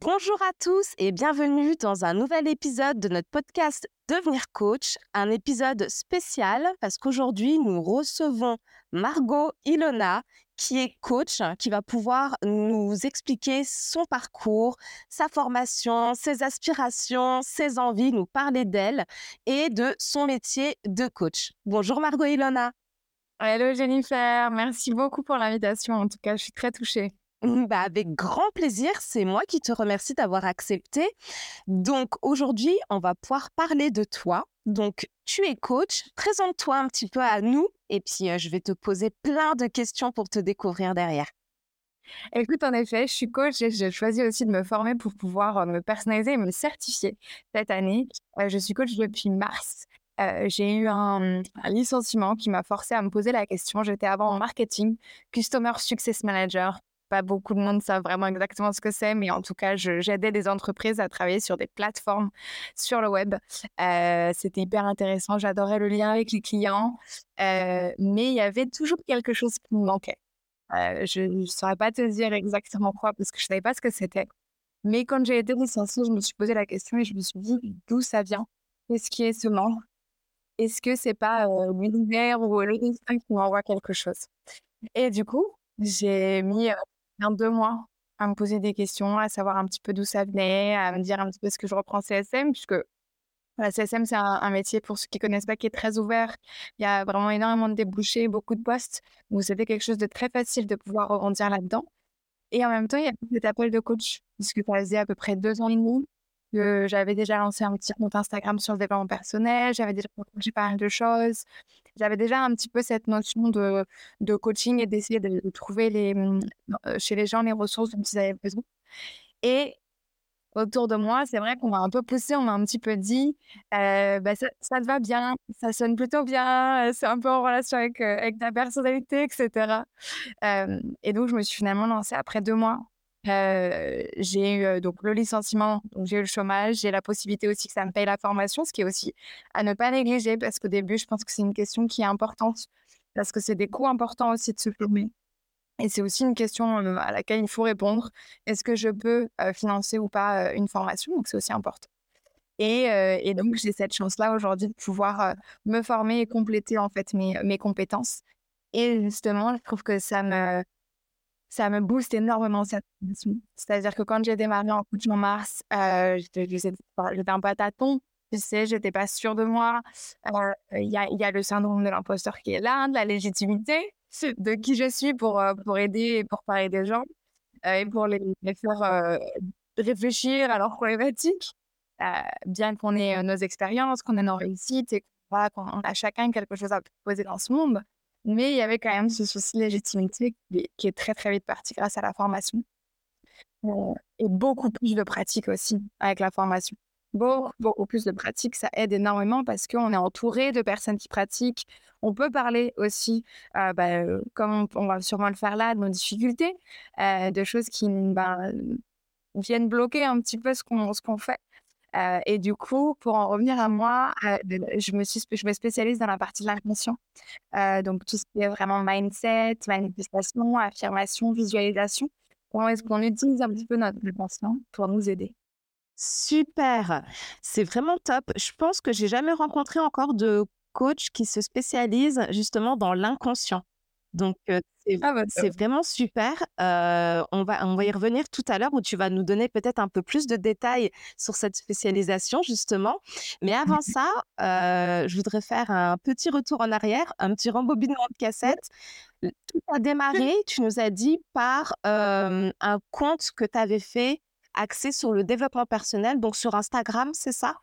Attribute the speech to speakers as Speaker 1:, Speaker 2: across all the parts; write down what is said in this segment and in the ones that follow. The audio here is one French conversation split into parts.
Speaker 1: Bonjour à tous et bienvenue dans un nouvel épisode de notre podcast Devenir coach, un épisode spécial parce qu'aujourd'hui nous recevons Margot Ilona qui est coach, qui va pouvoir nous expliquer son parcours, sa formation, ses aspirations, ses envies, nous parler d'elle et de son métier de coach. Bonjour Margot Ilona.
Speaker 2: Hello Jennifer, merci beaucoup pour l'invitation. En tout cas, je suis très touchée.
Speaker 1: Mmh, bah, avec grand plaisir, c'est moi qui te remercie d'avoir accepté. Donc aujourd'hui, on va pouvoir parler de toi. Donc tu es coach, présente-toi un petit peu à nous et puis je vais te poser plein de questions pour te découvrir derrière.
Speaker 2: Écoute, en effet, je suis coach et j'ai choisi aussi de me former pour pouvoir me personnaliser et me certifier cette année. je suis coach depuis mars. j'ai eu un, un, licenciement qui m'a forcé à me poser la question. J'étais avant en marketing, Customer Success Manager, pas beaucoup de monde savent vraiment exactement ce que c'est, mais en tout cas, j'aidais des entreprises à travailler sur des plateformes sur le web. Euh, c'était hyper intéressant. J'adorais le lien avec les clients, euh, mais il y avait toujours quelque chose qui me manquait. Euh, je ne saurais pas te dire exactement quoi parce que je ne savais pas ce que c'était. Mais quand j'ai été licenciée, je me suis posé la question et je me suis dit d'où ça vient? Qu'est-ce qui est ce manque Est-ce que c'est pas l'univers ou le destin qui m'envoie quelque chose? Et du coup, j'ai mis deux mois à me poser des questions, à savoir un petit peu d'où ça venait, à me dire un petit peu ce que je reprends CSM, puisque la CSM, c'est un, métier, pour ceux qui connaissent pas, qui est très ouvert. Il y a vraiment énormément de débouchés, beaucoup de postes. Donc, c'était quelque chose de très facile de pouvoir rebondir là-dedans. Et en même temps, il y a cet appel de coach, puisque ça faisait à peu près deux ans et demi que j'avais déjà lancé un petit compte Instagram sur le développement personnel, j'avais déjà partagé pas mal de choses. J'avais déjà un petit peu cette notion de, coaching et d'essayer de, trouver mmh, chez les gens les ressources dont ils avaient besoin. Et autour de moi, c'est vrai qu'on m'a un peu poussé, on m'a un petit peu dit bah, ça, te va bien, ça sonne plutôt bien, c'est un peu en relation avec ta personnalité, etc. et donc, je me suis finalement lancée après deux mois j'ai eu donc le licenciement, donc j'ai eu le chômage, j'ai la possibilité aussi que ça me paye la formation, ce qui est aussi à ne pas négliger parce qu'au début, je pense que c'est une question qui est importante parce que c'est des coûts importants aussi de se former. Et c'est aussi une question à laquelle il faut répondre. Est-ce que je peux financer ou pas une formation? Donc c'est aussi important. Et, et donc j'ai cette chance-là aujourd'hui de pouvoir me former et compléter en fait mes, mes compétences. Et justement, je trouve que ça me, ça me booste énormément cette C'est-à-dire que quand j'ai démarré en coaching en mars, euh, j'étais un peu à tâton. Tu sais, j'étais pas sûre de moi. Euh, il y, a, le syndrome de l'imposteur qui est là, de la légitimité de qui je suis pour, euh, pour aider et pour parler des gens et pour les, faire réfléchir à leurs problématiques. bien qu'on ait nos expériences, qu'on ait nos réussites et qu'on a chacun quelque chose à proposer dans ce monde, mais il y avait quand même ce souci de légitimité qui est très très vite parti grâce à la formation. Euh, et beaucoup plus de pratique aussi avec la formation. Beaucoup, plus de pratique, ça aide énormément parce qu'on est entouré de personnes qui pratiquent. On peut parler aussi, euh, bah, comme on, va sûrement le faire là, de nos difficultés, euh, de choses qui ben, viennent bloquer un petit peu ce qu'on ce qu'on fait et du coup, pour en revenir à moi, je, me suis, je me spécialise dans la partie de l'inconscient. donc, tout ce qui est vraiment mindset, manifestation, affirmation, visualisation. Comment est-ce qu'on utilise un petit peu notre inconscient pour nous aider?
Speaker 1: Super, c'est vraiment top. Je pense que j'ai jamais rencontré encore de coach qui se spécialise justement dans l'inconscient. Donc, ah bah, c'est vraiment super. on, va, on va y revenir tout à l'heure où tu vas nous donner peut-être un peu plus de détails sur cette spécialisation, justement. Mais avant ça, je voudrais faire un petit retour en arrière, un petit rembobinement de cassette. Tout a démarré, tu nous as dit, par un compte que tu avais fait axé sur le développement personnel, donc sur Instagram, c'est ça?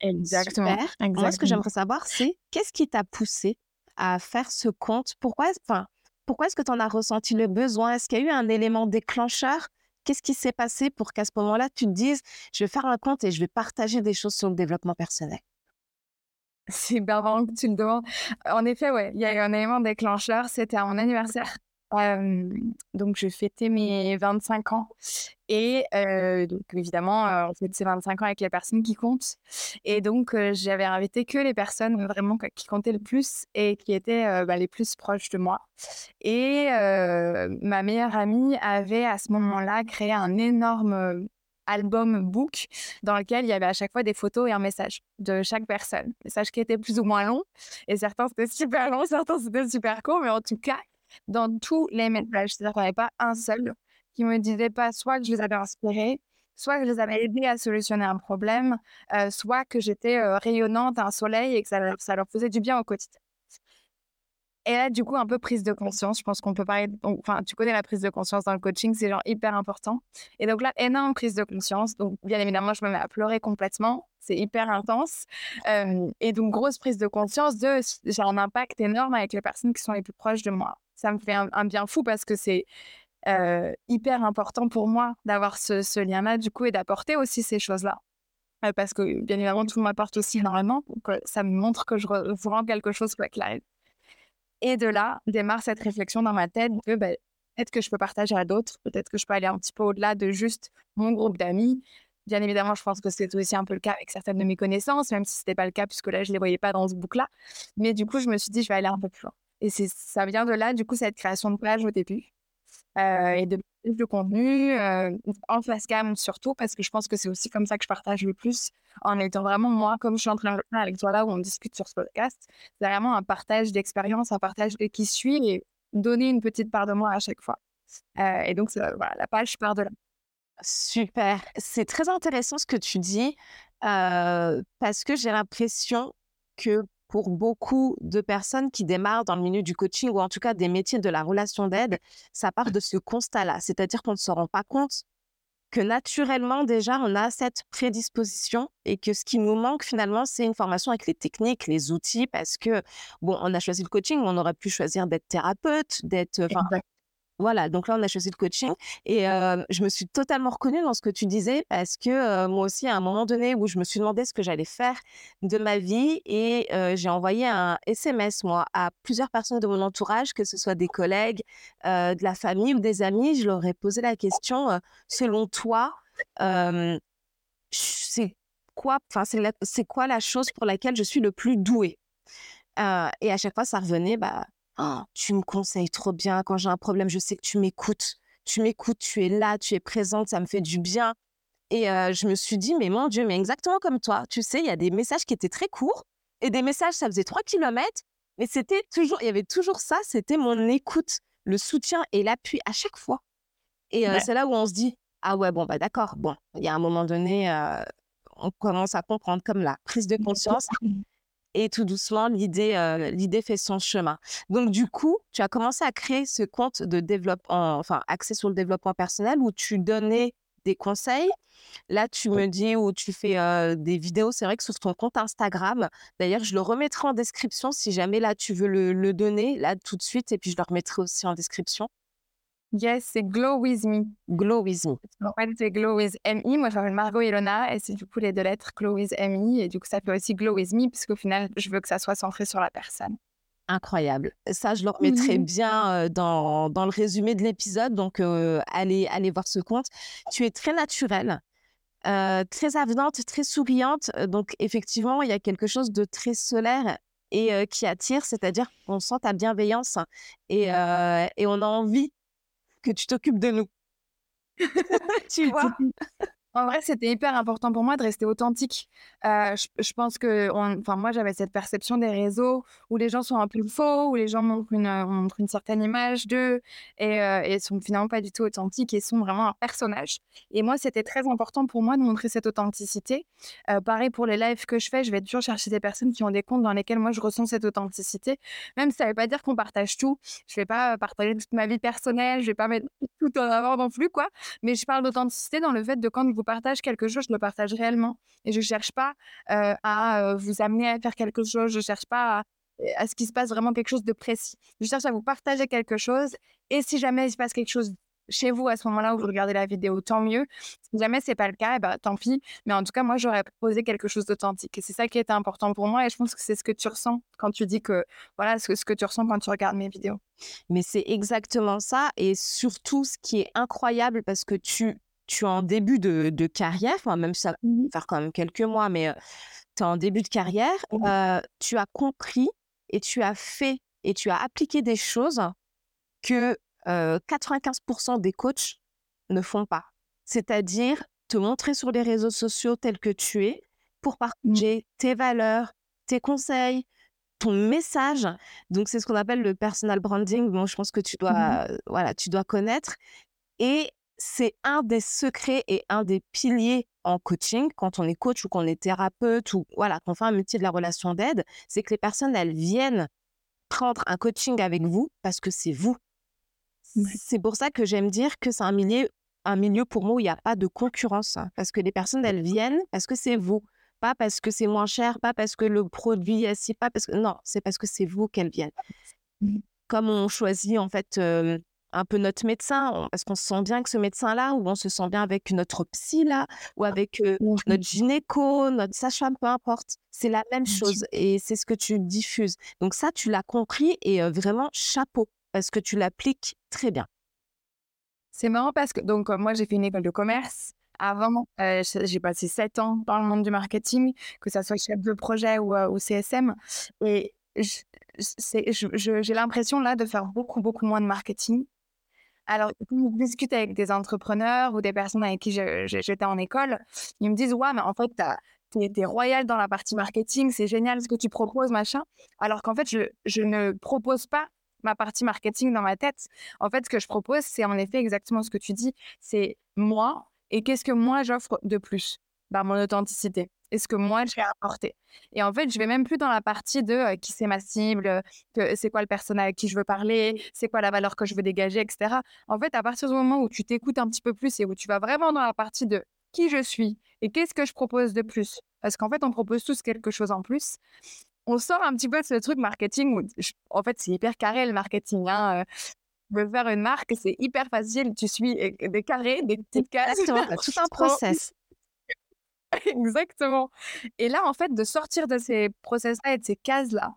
Speaker 2: Exactement.
Speaker 1: Moi, ce que j'aimerais savoir, c'est qu'est-ce qui t'a poussé à faire ce compte. Pourquoi, enfin, pourquoi est-ce que tu en as ressenti le besoin? Est-ce qu'il y a eu un élément déclencheur? Qu'est-ce qui s'est passé pour qu'à ce moment-là, tu te dises, je vais faire un compte et je vais partager des choses sur le développement personnel
Speaker 2: C'est marrant que tu le demandes. En effet, ouais, il y a eu un élément déclencheur, c'était à mon anniversaire donc je fêtais mes 25 ans et donc évidemment, on fête ses 25 ans avec les personnes qui comptent et donc j'avais invité que les personnes vraiment qui comptaient le plus et qui étaient, bah, les plus proches de moi et ma meilleure amie avait à ce moment-là créé un énorme, album book dans lequel il y avait à chaque fois des photos et un message de chaque personne. Message qui était plus ou moins long et certains c'était super long, certains c'était super court mais en tout cas dans tous les messages. C'est-à-dire qu'il n'y avait pas un seul qui me disait pas soit que je les avais inspirés, soit que je les avais aidés à solutionner un problème, euh, soit que j'étais euh, rayonnante, un soleil et que ça, leur faisait du bien au quotidien. Et là, du coup, un peu prise de conscience. Je pense qu'on peut parler. Enfin, tu connais la prise de conscience dans le coaching, c'est genre hyper important. Et donc là, énorme prise de conscience. Donc, bien évidemment, je me mets à pleurer complètement. C'est hyper intense. Euh, et donc, grosse prise de conscience de j'ai un impact énorme avec les personnes qui sont les plus proches de moi ça me fait un, bien fou parce que c'est hyper important pour moi d'avoir ce, lien-là, du coup, et d'apporter aussi ces choses-là. parce que, bien évidemment, tout m'apporte aussi énormément. Donc, ça me montre que je, vous rends quelque chose arrive. Et de là, démarre cette réflexion dans ma tête que ben, peut-être que je peux partager à d'autres, peut-être que je peux aller un petit peu au-delà de juste mon groupe d'amis. Bien évidemment, je pense que c'est aussi un peu le cas avec certaines de mes connaissances, même si ce n'était pas le cas, puisque là, je ne les voyais pas dans ce boucle-là. Mais du coup, je me suis dit, je vais aller un peu plus loin. Et ça vient de là, du coup, cette création de page au début. Euh, et de de contenu, euh, en face cam surtout, parce que je pense que c'est aussi comme ça que je partage le plus, en étant vraiment moi, comme je suis en train de faire avec toi là, où on discute sur ce podcast. C'est vraiment un partage d'expérience, un partage qui suis et donner une petite part de moi à chaque fois. Euh, et donc, voilà, la page part de là.
Speaker 1: Super. C'est très intéressant ce que tu dis, parce que j'ai l'impression que pour beaucoup de personnes qui démarrent dans le milieu du coaching ou en tout cas des métiers de la relation d'aide, ça part de ce constat-là. C'est-à-dire qu'on ne se rend pas compte que naturellement, déjà, on a cette prédisposition et que ce qui nous manque finalement, c'est une formation avec les techniques, les outils, parce que, bon, on a choisi le coaching, on aurait pu choisir d'être thérapeute, d'être, voilà, donc là, on a choisi le coaching et je me suis totalement reconnue dans ce que tu disais parce que moi aussi, à un moment donné où je me suis demandé ce que j'allais faire de ma vie et j'ai envoyé un SMS, moi, à plusieurs personnes de mon entourage, que ce soit des collègues, de la famille ou des amis. Je leur ai posé la question, selon toi, c'est quoi, c'est quoi la chose pour laquelle je suis le plus douée? Et à chaque fois, ça revenait, bah, «Oh, tu me conseilles trop bien. Quand j'ai un problème, je sais que tu m'écoutes. Tu m'écoutes, tu es là, tu es présente, ça me fait du bien. Et je me suis dit, mais mon Dieu, mais exactement comme toi. Tu sais, il y a des messages qui étaient très courts et des messages, ça faisait 3 kilomètres. Mais c'était toujours, il y avait toujours ça, c'était mon écoute, le soutien et l'appui à chaque fois. Et c'est là où on se dit, ah ouais, bon, bah d'accord, bon, il y a un moment donné, on commence à comprendre comme la prise de conscience et tout doucement, l'idée, euh, l'idée fait son chemin. Donc, du coup, tu as commencé à créer ce compte de développement, enfin, axé sur le développement personnel où tu donnais des conseils. Là, tu me dis où tu fais euh, des vidéos, c'est vrai que sur ton compte Instagram, d'ailleurs, je le remettrai en description si jamais là, tu veux le, le donner, là, tout de suite, et puis je le remettrai aussi en description.
Speaker 2: Yes, c'est Glow With Me.
Speaker 1: Glow With Me.
Speaker 2: En fait, c'est Glow With ME. Moi, je m'appelle Margot Ilona et c'est du coup les deux lettres Glow With ME. Et du coup, ça fait aussi Glow With Me puisqu'au final, je veux que ça soit centré sur la personne.
Speaker 1: Incroyable. Ça, je le remettrai bien euh, dans, dans, le résumé de l'épisode. Donc, euh, allez, allez voir ce compte. Tu es très naturelle, euh, très avenante, très souriante. Donc, effectivement, il y a quelque chose de très solaire et qui attire, c'est-à-dire qu'on sent ta bienveillance et, et on a envie que tu t'occupes de nous. tu vois?
Speaker 2: En vrai, c'était hyper important pour moi de rester authentique. Euh, je, pense que, enfin, moi, j'avais cette perception des réseaux où les gens sont un peu faux, où les gens montrent une, euh, certaine image d'eux et, euh, et, sont finalement pas du tout authentiques et sont vraiment un personnage. Et moi, c'était très important pour moi de montrer cette authenticité. pareil pour les lives que je fais, je vais toujours chercher des personnes qui ont des comptes dans lesquels moi je ressens cette authenticité. Même si ça veut pas dire qu'on partage tout. Je vais pas partager toute ma vie personnelle, je vais pas mettre tout en avant non plus, quoi. Mais je parle d'authenticité dans le fait de quand vous partage quelque chose, je le partage réellement. Et je ne cherche pas à vous amener à faire quelque chose, je ne cherche pas à, ce qu'il se passe vraiment quelque chose de précis. Je cherche à vous partager quelque chose. Et si jamais il se passe quelque chose chez vous à ce moment-là où vous regardez la vidéo, tant mieux. Si jamais c'est pas le cas, eh ben, tant pis. Mais en tout cas, moi, j'aurais proposé quelque chose d'authentique. Et c'est ça qui était important pour moi. Et je pense que c'est ce que tu ressens quand tu dis que, voilà, ce que tu ressens quand tu regardes mes vidéos.
Speaker 1: Mais c'est exactement ça. Et surtout, ce qui est incroyable, parce que tu, tu es en début de, de carrière, enfin, même ça va faire quand même quelques mois, mais tu es en début de carrière, tu as compris et tu as fait et tu as appliqué des choses que 95% des coachs ne font pas. C'est-à-dire te montrer sur les réseaux sociaux tel que tu es pour mmh. partager tes valeurs, tes conseils, ton message. Donc, c'est ce qu'on appelle le personal branding. Bon, je pense que tu mmh dois, voilà, tu dois connaître. Et c'est un des secrets et un des piliers en coaching, quand on est coach ou qu'on est thérapeute ou voilà, qu'on fait un métier de la relation d'aide, c'est que les personnes, elles viennent prendre un coaching avec vous parce que c'est vous. C'est pour ça que j'aime dire que c'est un milieu, un milieu pour moi où il n'y a pas de concurrence. Hein, parce que les personnes, elles viennent parce que c'est vous. Pas parce que c'est moins cher, pas parce que le produit est si, pas parce que. Non, c'est parce que c'est vous qu'elles viennent. Mmh. Comme on choisit, en fait, un peu notre médecin, parce qu'on se sent bien que ce médecin-là, ou on se sent bien avec notre psy là, ou avec notre gynéco, notre sage-femme, peu importe. C'est la même chose et c'est ce que tu diffuses. Donc ça, tu l'as compris et vraiment chapeau parce que tu l'appliques très bien.
Speaker 2: C'est marrant parce que donc moi j'ai fait une école de commerce. Avant, j'ai passé sept ans dans le monde du marketing, que ça soit chef de projet ou, ou CSM. Et j'ai l'impression là de faire beaucoup, beaucoup moins de marketing alors, quand je discute avec des entrepreneurs ou des personnes avec qui j'étais en école, ils me disent Ouais, mais en fait, tu es, royal dans la partie marketing, c'est génial ce que tu proposes, machin. Alors qu'en fait, je, je ne propose pas ma partie marketing dans ma tête. En fait, ce que je propose, c'est en effet exactement ce que tu dis c'est moi et qu'est-ce que moi j'offre de plus bah, Mon authenticité et ce que moi je vais apporter. Et en fait, je vais même plus dans la partie de qui c'est ma cible, que c'est quoi le personnage avec qui je veux parler, c'est quoi la valeur que je veux dégager, etc. En fait, à partir du moment où tu t'écoutes un petit peu plus et où tu vas vraiment dans la partie de qui je suis et qu'est-ce que je propose de plus, parce qu'en fait, on propose tous quelque chose en plus. On sort un petit peu de ce truc marketing où, en fait, c'est hyper carré le marketing. Hein, veux faire une marque, c'est hyper facile. Tu suis des carrés, des petites cases.
Speaker 1: tout un process.
Speaker 2: Exactement. Et là, en fait, de sortir de ces process-là et de ces cases-là,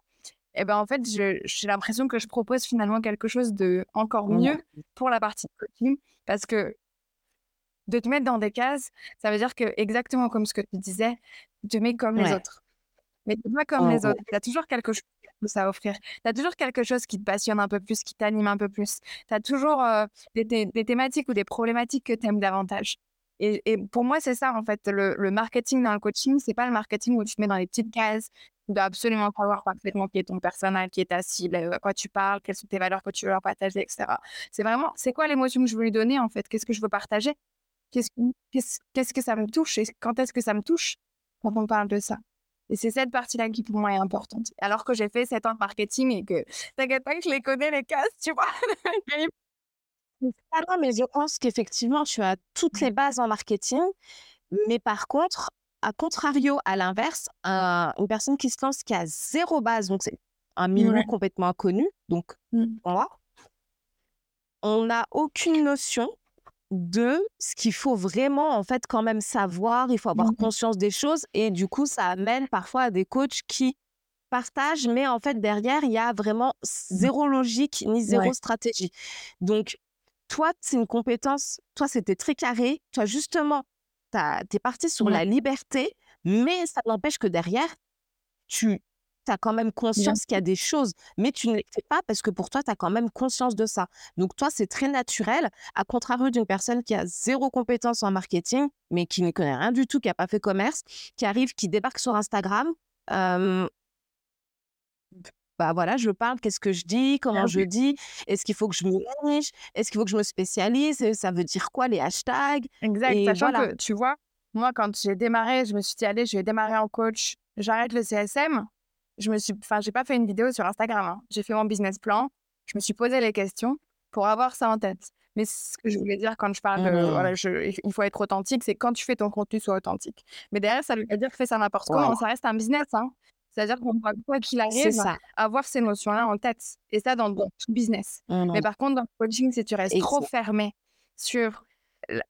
Speaker 2: eh ben, en fait, j'ai l'impression que je propose finalement quelque chose de encore mieux pour la partie coaching parce que de te mettre dans des cases, ça veut dire que exactement comme ce que tu disais, tu te mets comme les autres. Mais tu pas comme les autres. Tu as toujours quelque chose à offrir. Tu as toujours quelque chose qui te passionne un peu plus, qui t'anime un peu plus. Tu as toujours des, des, thématiques ou des problématiques que tu aimes davantage. Et, pour moi, c'est ça, en fait. Le, marketing dans le coaching, c'est pas le marketing où tu te mets dans les petites cases. Tu dois absolument savoir parfaitement qui est ton personnel, qui est ta cible, à quoi tu parles, quelles sont tes valeurs que tu veux leur partager, etc. C'est vraiment, c'est quoi l'émotion que je veux lui donner, en fait? Qu'est-ce que je veux partager? Qu'est-ce qu'est-ce que ça me touche Et quand est-ce que ça me touche quand on parle de ça? Et c'est cette partie-là qui pour moi est importante. Alors que j'ai fait 7 ans de marketing et que t'inquiète pas que je les connais les cases, tu vois?
Speaker 1: Ah non, mais je pense qu'effectivement, tu as toutes les bases en marketing. Mais par contre, à contrario, à l'inverse, une personne qui se lance qui a zéro base, donc c'est un milieu complètement inconnu, donc mmh. voilà, on n'a aucune notion de ce qu'il faut vraiment en fait quand même savoir, il faut avoir mmh conscience des choses et du coup ça amène parfois à des coachs qui partagent mais en fait derrière il y a vraiment mmh. zéro logique ni zéro stratégie. Donc toi, c'est une compétence, toi, c'était très carré. Toi, justement, tu es parti sur la liberté, mais ça n'empêche que derrière, tu as quand même conscience qu'il y a des choses, mais tu ne les fais pas parce que pour toi, tu as quand même conscience de ça. Donc, toi, c'est très naturel, à contrario d'une personne qui a zéro compétence en marketing, mais qui ne connaît rien du tout, qui n'a pas fait commerce, qui arrive, qui débarque sur Instagram. Bah, voilà, je parle, qu'est-ce que je dis, comment ah je dis, est-ce qu'il faut que je me niche, est-ce qu'il faut que je me spécialise, ça veut dire quoi les hashtags?
Speaker 2: Exact, et sachant que tu vois, moi quand j'ai démarré, je me suis dit allez, je vais démarrer en coach, j'arrête le CSM. Je me suis, enfin, j'ai pas fait une vidéo sur Instagram, hein. j'ai fait mon business plan, je me suis posé les questions pour avoir ça en tête. Mais ce que je voulais dire quand je parle de, voilà, mmh. il faut être authentique, c'est quand tu fais ton contenu, sois authentique. Mais derrière, ça veut pas dire fais ça n'importe comment, ça reste un business. Hein. C'est-à-dire qu'on doit, quoi qu'il arrive, avoir ces notions-là en tête. Et ça, dans, tout business. Mmh Mais par contre, dans le coaching, si tu restes trop fermé sur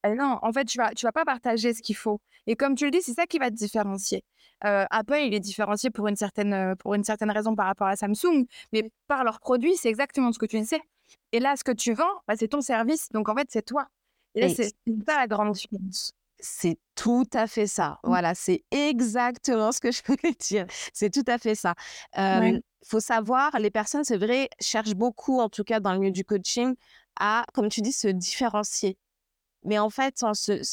Speaker 2: non, en fait, tu vas, tu vas pas partager ce qu'il faut. Et comme tu le dis, c'est ça qui va te différencier. Apple, il est différencié pour une, certaine, pour une certaine raison par rapport à Samsung, mais par leurs produits, c'est exactement ce que tu sais. Et là, ce que tu vends, bah, c'est ton service. Donc, en fait, c'est toi. Et là, c'est pas la grande différence.
Speaker 1: C'est tout à fait ça. Mmh. Voilà, c'est exactement ce que je voulais dire. C'est tout à fait ça. Il faut savoir, les personnes, c'est vrai, cherchent beaucoup, en tout cas dans le milieu du coaching, à, comme tu dis, se différencier. Mais en fait,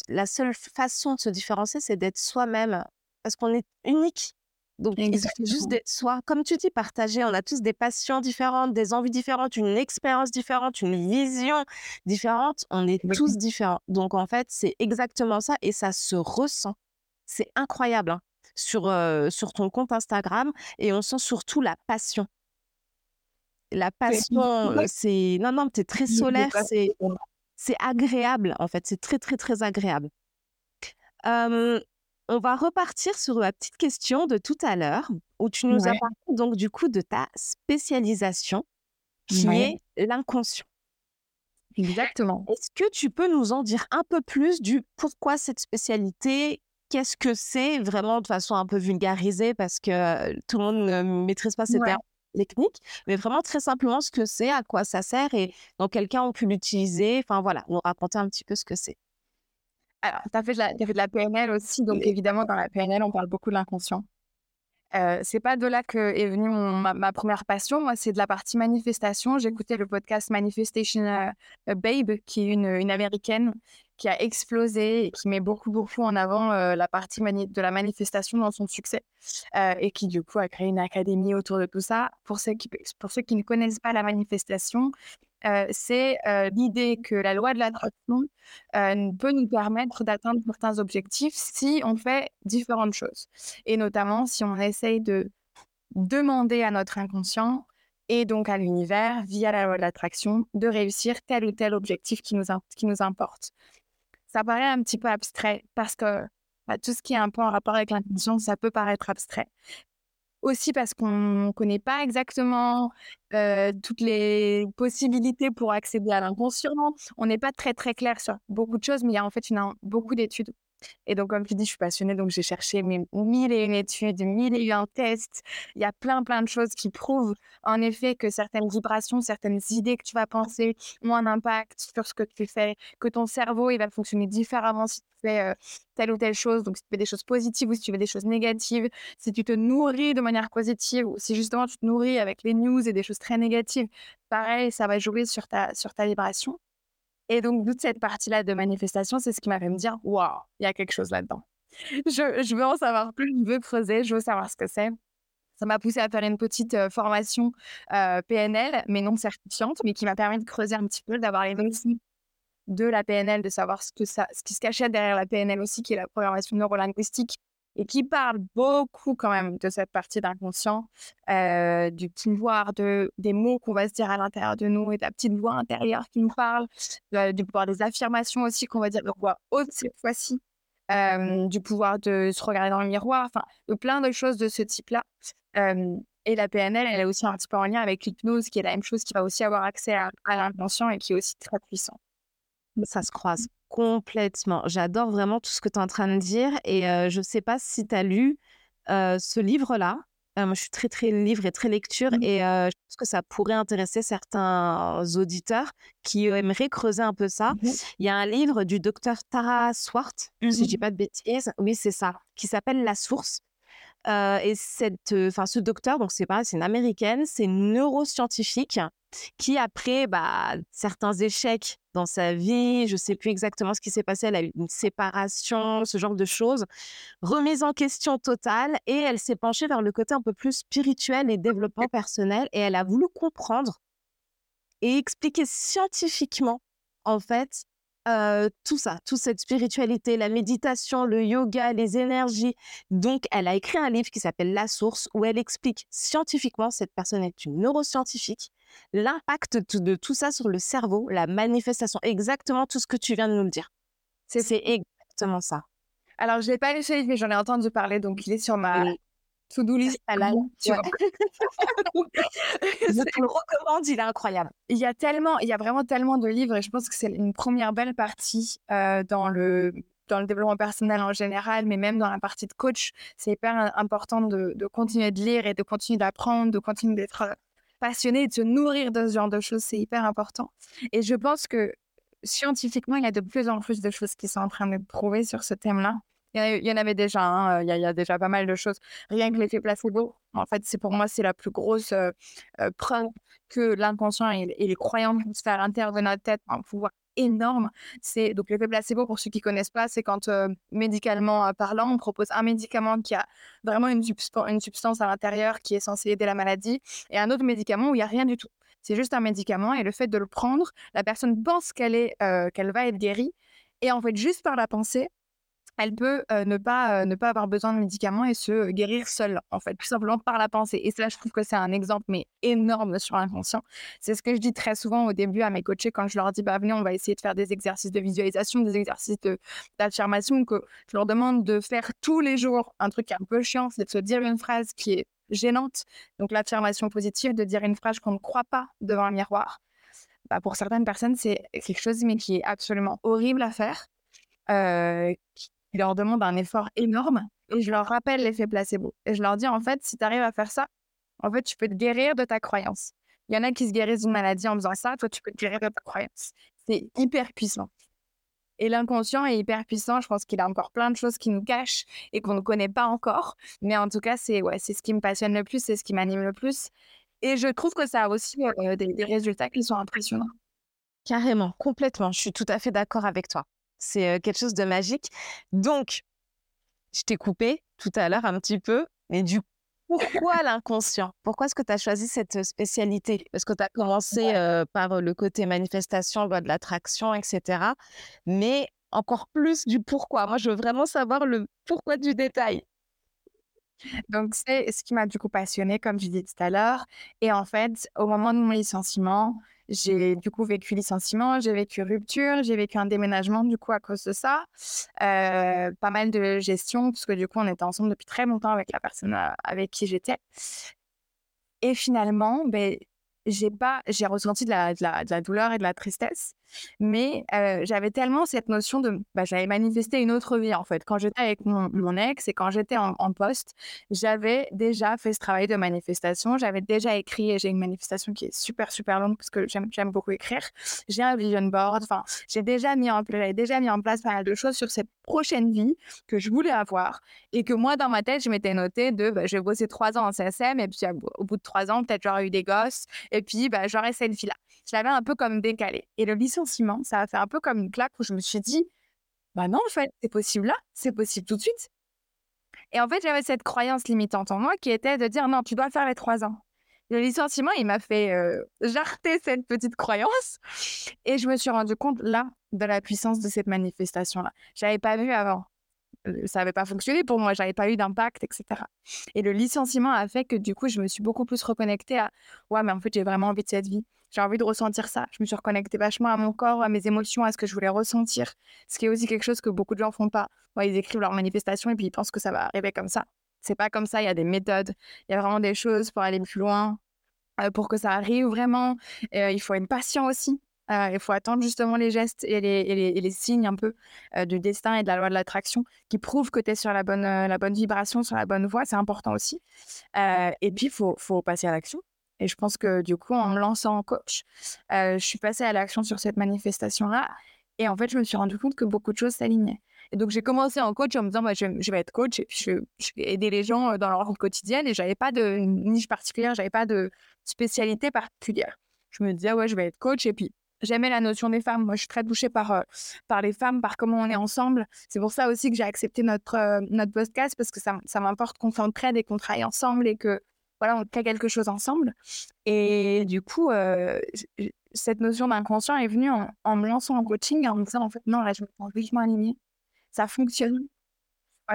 Speaker 1: la seule façon de se différencier, c'est d'être soi-même, parce qu'on est unique. Donc, il suffit juste d'être soi. Comme tu dis, partager. On a tous des passions différentes, des envies différentes, une expérience différente, une vision différente. On est tous différents. Donc, en fait, c'est exactement ça et ça se ressent. C'est incroyable hein, sur, sur ton compte Instagram et on sent surtout la passion. La passion, c'est. Non, non, tu es très solaire. C'est c'est agréable, en fait. C'est très, très, très agréable. On va repartir sur la petite question de tout à l'heure, où tu nous as parlé donc du coup de ta spécialisation, qui est l'inconscient.
Speaker 2: Exactement.
Speaker 1: Est-ce que tu peux nous en dire un peu plus du pourquoi cette spécialité? Qu'est-ce que c'est vraiment de façon un peu vulgarisée? Parce que tout le monde ne maîtrise pas ces termes technique, mais vraiment très simplement ce que c'est, à quoi ça sert et dans quel cas on peut l'utiliser? Enfin voilà, nous raconter un petit peu ce que c'est.
Speaker 2: Alors, tu as, fait de la PNL aussi, donc évidemment, dans la PNL, on parle beaucoup de l'inconscient. Euh, c'est pas de là que est venue ma, première passion. Moi, c'est de la partie manifestation. J'écoutais le podcast Manifestation euh, Babe, qui est une, une, américaine qui a explosé et qui met beaucoup, beaucoup en avant euh, la partie de la manifestation dans son succès euh, et qui, du coup, a créé une académie autour de tout ça. Pour ceux qui, pour ceux qui ne connaissent pas la manifestation, c'est l'idée que la loi de l'attraction peut nous permettre d'atteindre certains objectifs si on fait différentes choses. Et notamment si on essaye de demander à notre inconscient et donc à l'univers, via la loi de l'attraction, de réussir tel ou tel objectif qui nous, qui nous importe ça paraît un petit peu abstrait parce que bah, tout ce qui est un peu en rapport avec l'intention, ça peut paraître abstrait. Aussi parce qu'on ne connaît pas exactement toutes les possibilités pour accéder à l'inconscient. On n'est pas très très clair sur beaucoup de choses, mais il y a en fait beaucoup d'études et donc, comme tu dis, je suis passionnée, donc j'ai cherché mes mille et une études, mille et un tests. Il y a plein, plein de choses qui prouvent en effet que certaines vibrations, certaines idées que tu vas penser ont un impact sur ce que tu fais, que ton cerveau, il va fonctionner différemment si tu fais telle ou telle chose. Donc, si tu fais des choses positives ou si tu fais des choses négatives, si tu te nourris de manière positive ou si justement tu te nourris avec les news et des choses très négatives, pareil, ça va jouer sur ta, sur ta vibration. Et donc, toute cette partie-là de manifestation, c'est ce qui m'a fait me dire waouh, il y a quelque chose là-dedans. Je, veux en savoir plus, je veux creuser, je veux savoir ce que c'est. Ça m'a poussé à faire une petite formation PNL, mais non certifiante, mais qui m'a permis de creuser un petit peu, d'avoir les notions de la PNL, de savoir ce, que ça, ce qui se cachait derrière la PNL aussi, qui est la programmation neurolinguistique, et qui parle beaucoup quand même de cette partie d'inconscient, euh, du pouvoir de, des mots qu'on va se dire à l'intérieur de nous et de la petite voix intérieure qui nous parle, du pouvoir des affirmations aussi qu'on va dire de voix haute cette fois-ci, euh, du pouvoir de se regarder dans le miroir, enfin, de plein de choses de ce type-là. Euh, et la PNL, elle est aussi un petit peu en lien avec l'hypnose, qui est la même chose, qui va aussi avoir accès à, à l'inconscient et qui est aussi très puissant.
Speaker 1: Ça se croise. Complètement. J'adore vraiment tout ce que tu es en train de dire et je ne sais pas si tu as lu ce livre-là. moi, je suis très, très livre et très lecture mmh. et je pense que ça pourrait intéresser certains auditeurs qui aimeraient creuser un peu ça. Mmh Il y a un livre du docteur Tara Swart, si je ne dis mmh. pas de bêtises. Oui, c'est ça, qui s'appelle La Source. Et cette, enfin, ce docteur, donc c'est pas, c'est une américaine, c'est neuroscientifique qui après bah, certains échecs dans sa vie, je sais plus exactement ce qui s'est passé, elle a eu une séparation, ce genre de choses, remise en question totale et elle s'est penchée vers le côté un peu plus spirituel et développement personnel et elle a voulu comprendre et expliquer scientifiquement en fait tout ça, toute cette spiritualité, la méditation, le yoga, les énergies. Donc, elle a écrit un livre qui s'appelle La Source, où elle explique scientifiquement, cette personne est une neuroscientifique, l'impact de tout ça sur le cerveau, la manifestation, exactement tout ce que tu viens de nous le dire. C'est exactement ça.
Speaker 2: Alors, je l'ai pas lu ce livre, mais j'en ai entendu parler, donc il est sur ma, to-do list.
Speaker 1: À la... tu vois. je te le recommande, il est incroyable.
Speaker 2: Il y a tellement, il y a vraiment tellement de livres et je pense que c'est une première belle partie euh, dans le dans le développement personnel en général, mais même dans la partie de coach, c'est hyper important de, de, continuer de lire et de continuer d'apprendre, de continuer d'être euh, passionné et de se nourrir de ce genre de choses. C'est hyper important. Et je pense que scientifiquement, il y a de plus en plus de choses qui sont en train de prouver sur ce thème-là. Il y en avait déjà, hein, il, y a, déjà pas mal de choses. Rien que l'effet placebo, en fait, c'est pour moi, c'est la plus grosse preuve que l'inconscient et, les croyances vont se faire intervenir dans notre tête un pouvoir énorme. C'est donc l'effet placebo, pour ceux qui connaissent pas, c'est quand médicalement parlant, on propose un médicament qui a vraiment une, substance à l'intérieur qui est censée aider la maladie, et un autre médicament où il n'y a rien du tout. C'est juste un médicament et le fait de le prendre, la personne pense qu'elle est, qu'elle va être guérie, et en fait, juste par la pensée, elle peut ne, pas, ne pas avoir besoin de médicaments et se guérir seule, en fait, tout simplement par la pensée. Et cela, je trouve que c'est un exemple, mais énorme sur l'inconscient. C'est ce que je dis très souvent au début à mes coachés quand je leur dis, bah, venez, on va essayer de faire des exercices de visualisation, des exercices d'affirmation, que je leur demande de faire tous les jours un truc un peu chiant, c'est de se dire une phrase qui est gênante. Donc, l'affirmation positive, de dire une phrase qu'on ne croit pas devant un miroir. Bah, pour certaines personnes, c'est quelque chose, mais qui est absolument horrible à faire. Il leur demande un effort énorme et je leur rappelle l'effet placebo. Et je leur dis, en fait, si tu arrives à faire ça, en fait, tu peux te guérir de ta croyance. Il y en a qui se guérissent d'une maladie en faisant ça, toi, tu peux te guérir de ta croyance. C'est hyper puissant. Et l'inconscient est hyper puissant. Je pense qu'il a encore plein de choses qui nous cachent et qu'on ne connaît pas encore. Mais en tout cas, c'est ouais, ce qui me passionne le plus, c'est ce qui m'anime le plus. Et je trouve que ça a aussi euh, des résultats qui sont impressionnants.
Speaker 1: Carrément, complètement. Je suis tout à fait d'accord avec toi. C'est quelque chose de magique. Donc, je t'ai coupé tout à l'heure un petit peu, mais du pourquoi l'inconscient? Pourquoi est-ce que tu as choisi cette spécialité? Parce que tu as commencé par le côté manifestation, loi de l'attraction, etc. Mais encore plus du pourquoi. Moi, je veux vraiment savoir le pourquoi du détail.
Speaker 2: Donc, c'est ce qui m'a du coup passionné, comme je disais tout à l'heure. Et en fait, au moment de mon licenciement, j'ai du coup vécu licenciement, j'ai vécu rupture, j'ai vécu un déménagement du coup à cause de ça. Euh, pas mal de gestion, parce que du coup on était ensemble depuis très longtemps avec la personne euh, avec qui j'étais. Et finalement, ben, j'ai pas, j'ai ressenti de la, de, la, de la, douleur et de la tristesse, mais j'avais tellement cette notion de, bah, j'avais manifesté une autre vie en fait. Quand j'étais avec mon, mon, ex et quand j'étais en, poste, j'avais déjà fait ce travail de manifestation, j'avais déjà écrit et j'ai une manifestation qui est super super longue parce que j'aime beaucoup écrire. J'ai un vision board, enfin, j'ai déjà mis en place, déjà mis en place pas mal de choses sur cette prochaine vie que je voulais avoir et que moi dans ma tête je m'étais noté de, bah, je vais bosser trois ans en CSM et puis au bout de trois ans peut-être j'aurai eu des gosses puis bah, j'aurai cette vie là. Je l'avais un peu comme décalé. Et le licenciement, ça a fait un peu comme une claque où je me suis dit, bah non, en fait, c'est possible là, c'est possible tout de suite. Et en fait, j'avais cette croyance limitante en moi qui était de dire, non, tu dois faire les trois ans. Le licenciement, il m'a fait euh, jarter cette petite croyance. Et je me suis rendu compte là de la puissance de cette manifestation-là. Je n'avais pas vu avant. Ça n'avait pas fonctionné pour moi, j'avais pas eu d'impact, etc. Et le licenciement a fait que du coup, je me suis beaucoup plus reconnectée à ouais, mais en fait, j'ai vraiment envie de cette vie. J'ai envie de ressentir ça. Je me suis reconnectée vachement à mon corps, à mes émotions, à ce que je voulais ressentir. Ce qui est aussi quelque chose que beaucoup de gens font pas. Ouais, ils écrivent leur manifestation et puis ils pensent que ça va arriver comme ça. C'est pas comme ça. Il y a des méthodes. Il y a vraiment des choses pour aller plus loin, euh, pour que ça arrive vraiment. Euh, il faut être patient aussi. Euh, il faut attendre justement les gestes et les, signes un peu du destin et de la loi de l'attraction qui prouvent que tu es sur la bonne, bonne vibration, sur la bonne voie. C'est important aussi. et puis, il faut, passer à l'action. Et je pense que du coup, en me lançant en coach, je suis passée à l'action sur cette manifestation-là. Et en fait, je me suis rendu compte que beaucoup de choses s'alignaient. Et donc, j'ai commencé en coach en me disant, bah, je, vais être coach et puis je, vais aider les gens dans leur vie quotidienne. Et j'avais pas de niche particulière, j'avais pas de spécialité particulière. Je me disais, ouais, je vais être coach. Et puis, j'aimais la notion des femmes. Moi, je suis très touchée par, par les femmes, par comment on est ensemble. C'est pour ça aussi que j'ai accepté notre, notre podcast parce que ça, ça m'importe qu'on s'entraide et qu'on travaille ensemble et que voilà, on crée quelque chose ensemble. Et du coup, cette notion d'inconscient est venue en, me lançant en coaching en me disant, en fait, non, là, je me sens vivement alignée. Ça fonctionne.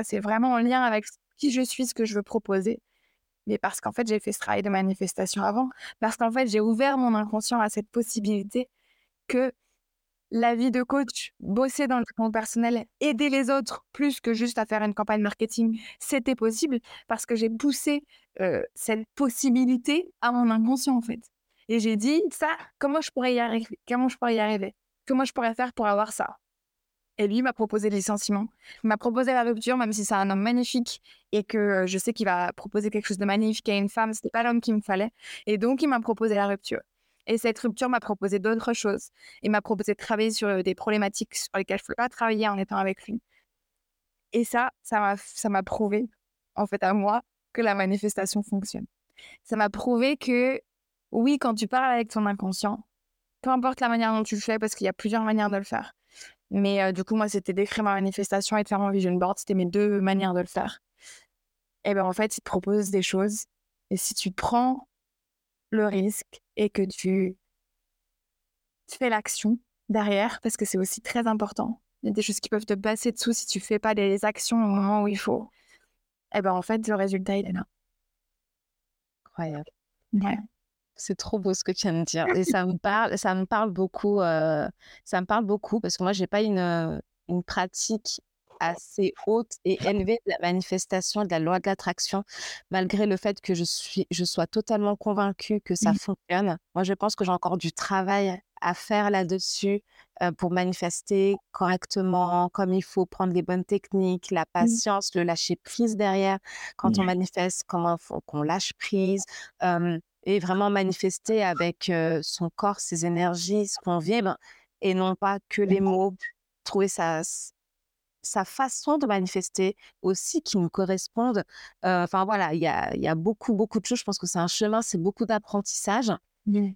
Speaker 2: c'est vraiment en lien avec qui je suis, ce que je veux proposer. Mais parce qu'en fait, j'ai fait ce travail de manifestation avant. Parce qu'en fait, j'ai ouvert mon inconscient à cette possibilité que la vie de coach, bosser dans le développement personnel, aider les autres plus que juste à faire une campagne marketing, c'était possible parce que j'ai poussé cette possibilité à mon inconscient en fait. Et j'ai dit ça, comment je pourrais y arriver? Comment je pourrais y arriver? Comment je pourrais faire pour avoir ça? Et lui m'a proposé le licenciement, m'a proposé la rupture, même si c'est un homme magnifique et que je sais qu'il va proposer quelque chose de magnifique à une femme, c'était pas l'homme qu'il me fallait. Et donc, il m'a proposé la rupture. Et cette rupture m'a proposé d'autres choses. Il m'a proposé de travailler sur des problématiques sur lesquelles je ne pouvais pas travailler en étant avec lui. Et ça, ça m'a, prouvé, en fait, à moi, que la manifestation fonctionne. Ça m'a prouvé que, oui, quand tu parles avec ton inconscient, peu importe la manière dont tu le fais, parce qu'il y a plusieurs manières de le faire, mais du coup, moi, c'était d'écrire ma manifestation et de faire mon vision board. C'était mes deux manières de le faire. Et ben en fait, il te propose des choses. Et si tu prends le risque et que tu, fais l'action derrière, parce que c'est aussi très important, il y a des choses qui peuvent te passer dessous si tu fais pas les actions au moment où il faut. Et ben en fait, le résultat, il est là.
Speaker 1: Incroyable. Ouais. C'est trop beau ce que tu viens de dire et ça me parle, ça me parle beaucoup. ça me parle beaucoup parce que moi j'ai pas une une pratique assez haute et élevée de la manifestation de la loi de l'attraction, malgré le fait que je suis, je sois totalement convaincue que ça mmh. fonctionne. Moi, je pense que j'ai encore du travail à faire là-dessus pour manifester correctement, comme il faut, prendre les bonnes techniques, la mmh. patience, le lâcher prise derrière. Quand on manifeste, comment faut qu'on lâche prise et vraiment manifester avec son corps, ses énergies, ce qu'on vibre, et non pas que les mots, trouver sa, sa façon de manifester aussi qui nous correspondent. Enfin voilà, il y a, y a, beaucoup, beaucoup de choses. Je pense que c'est un chemin, c'est beaucoup d'apprentissage. Mmh.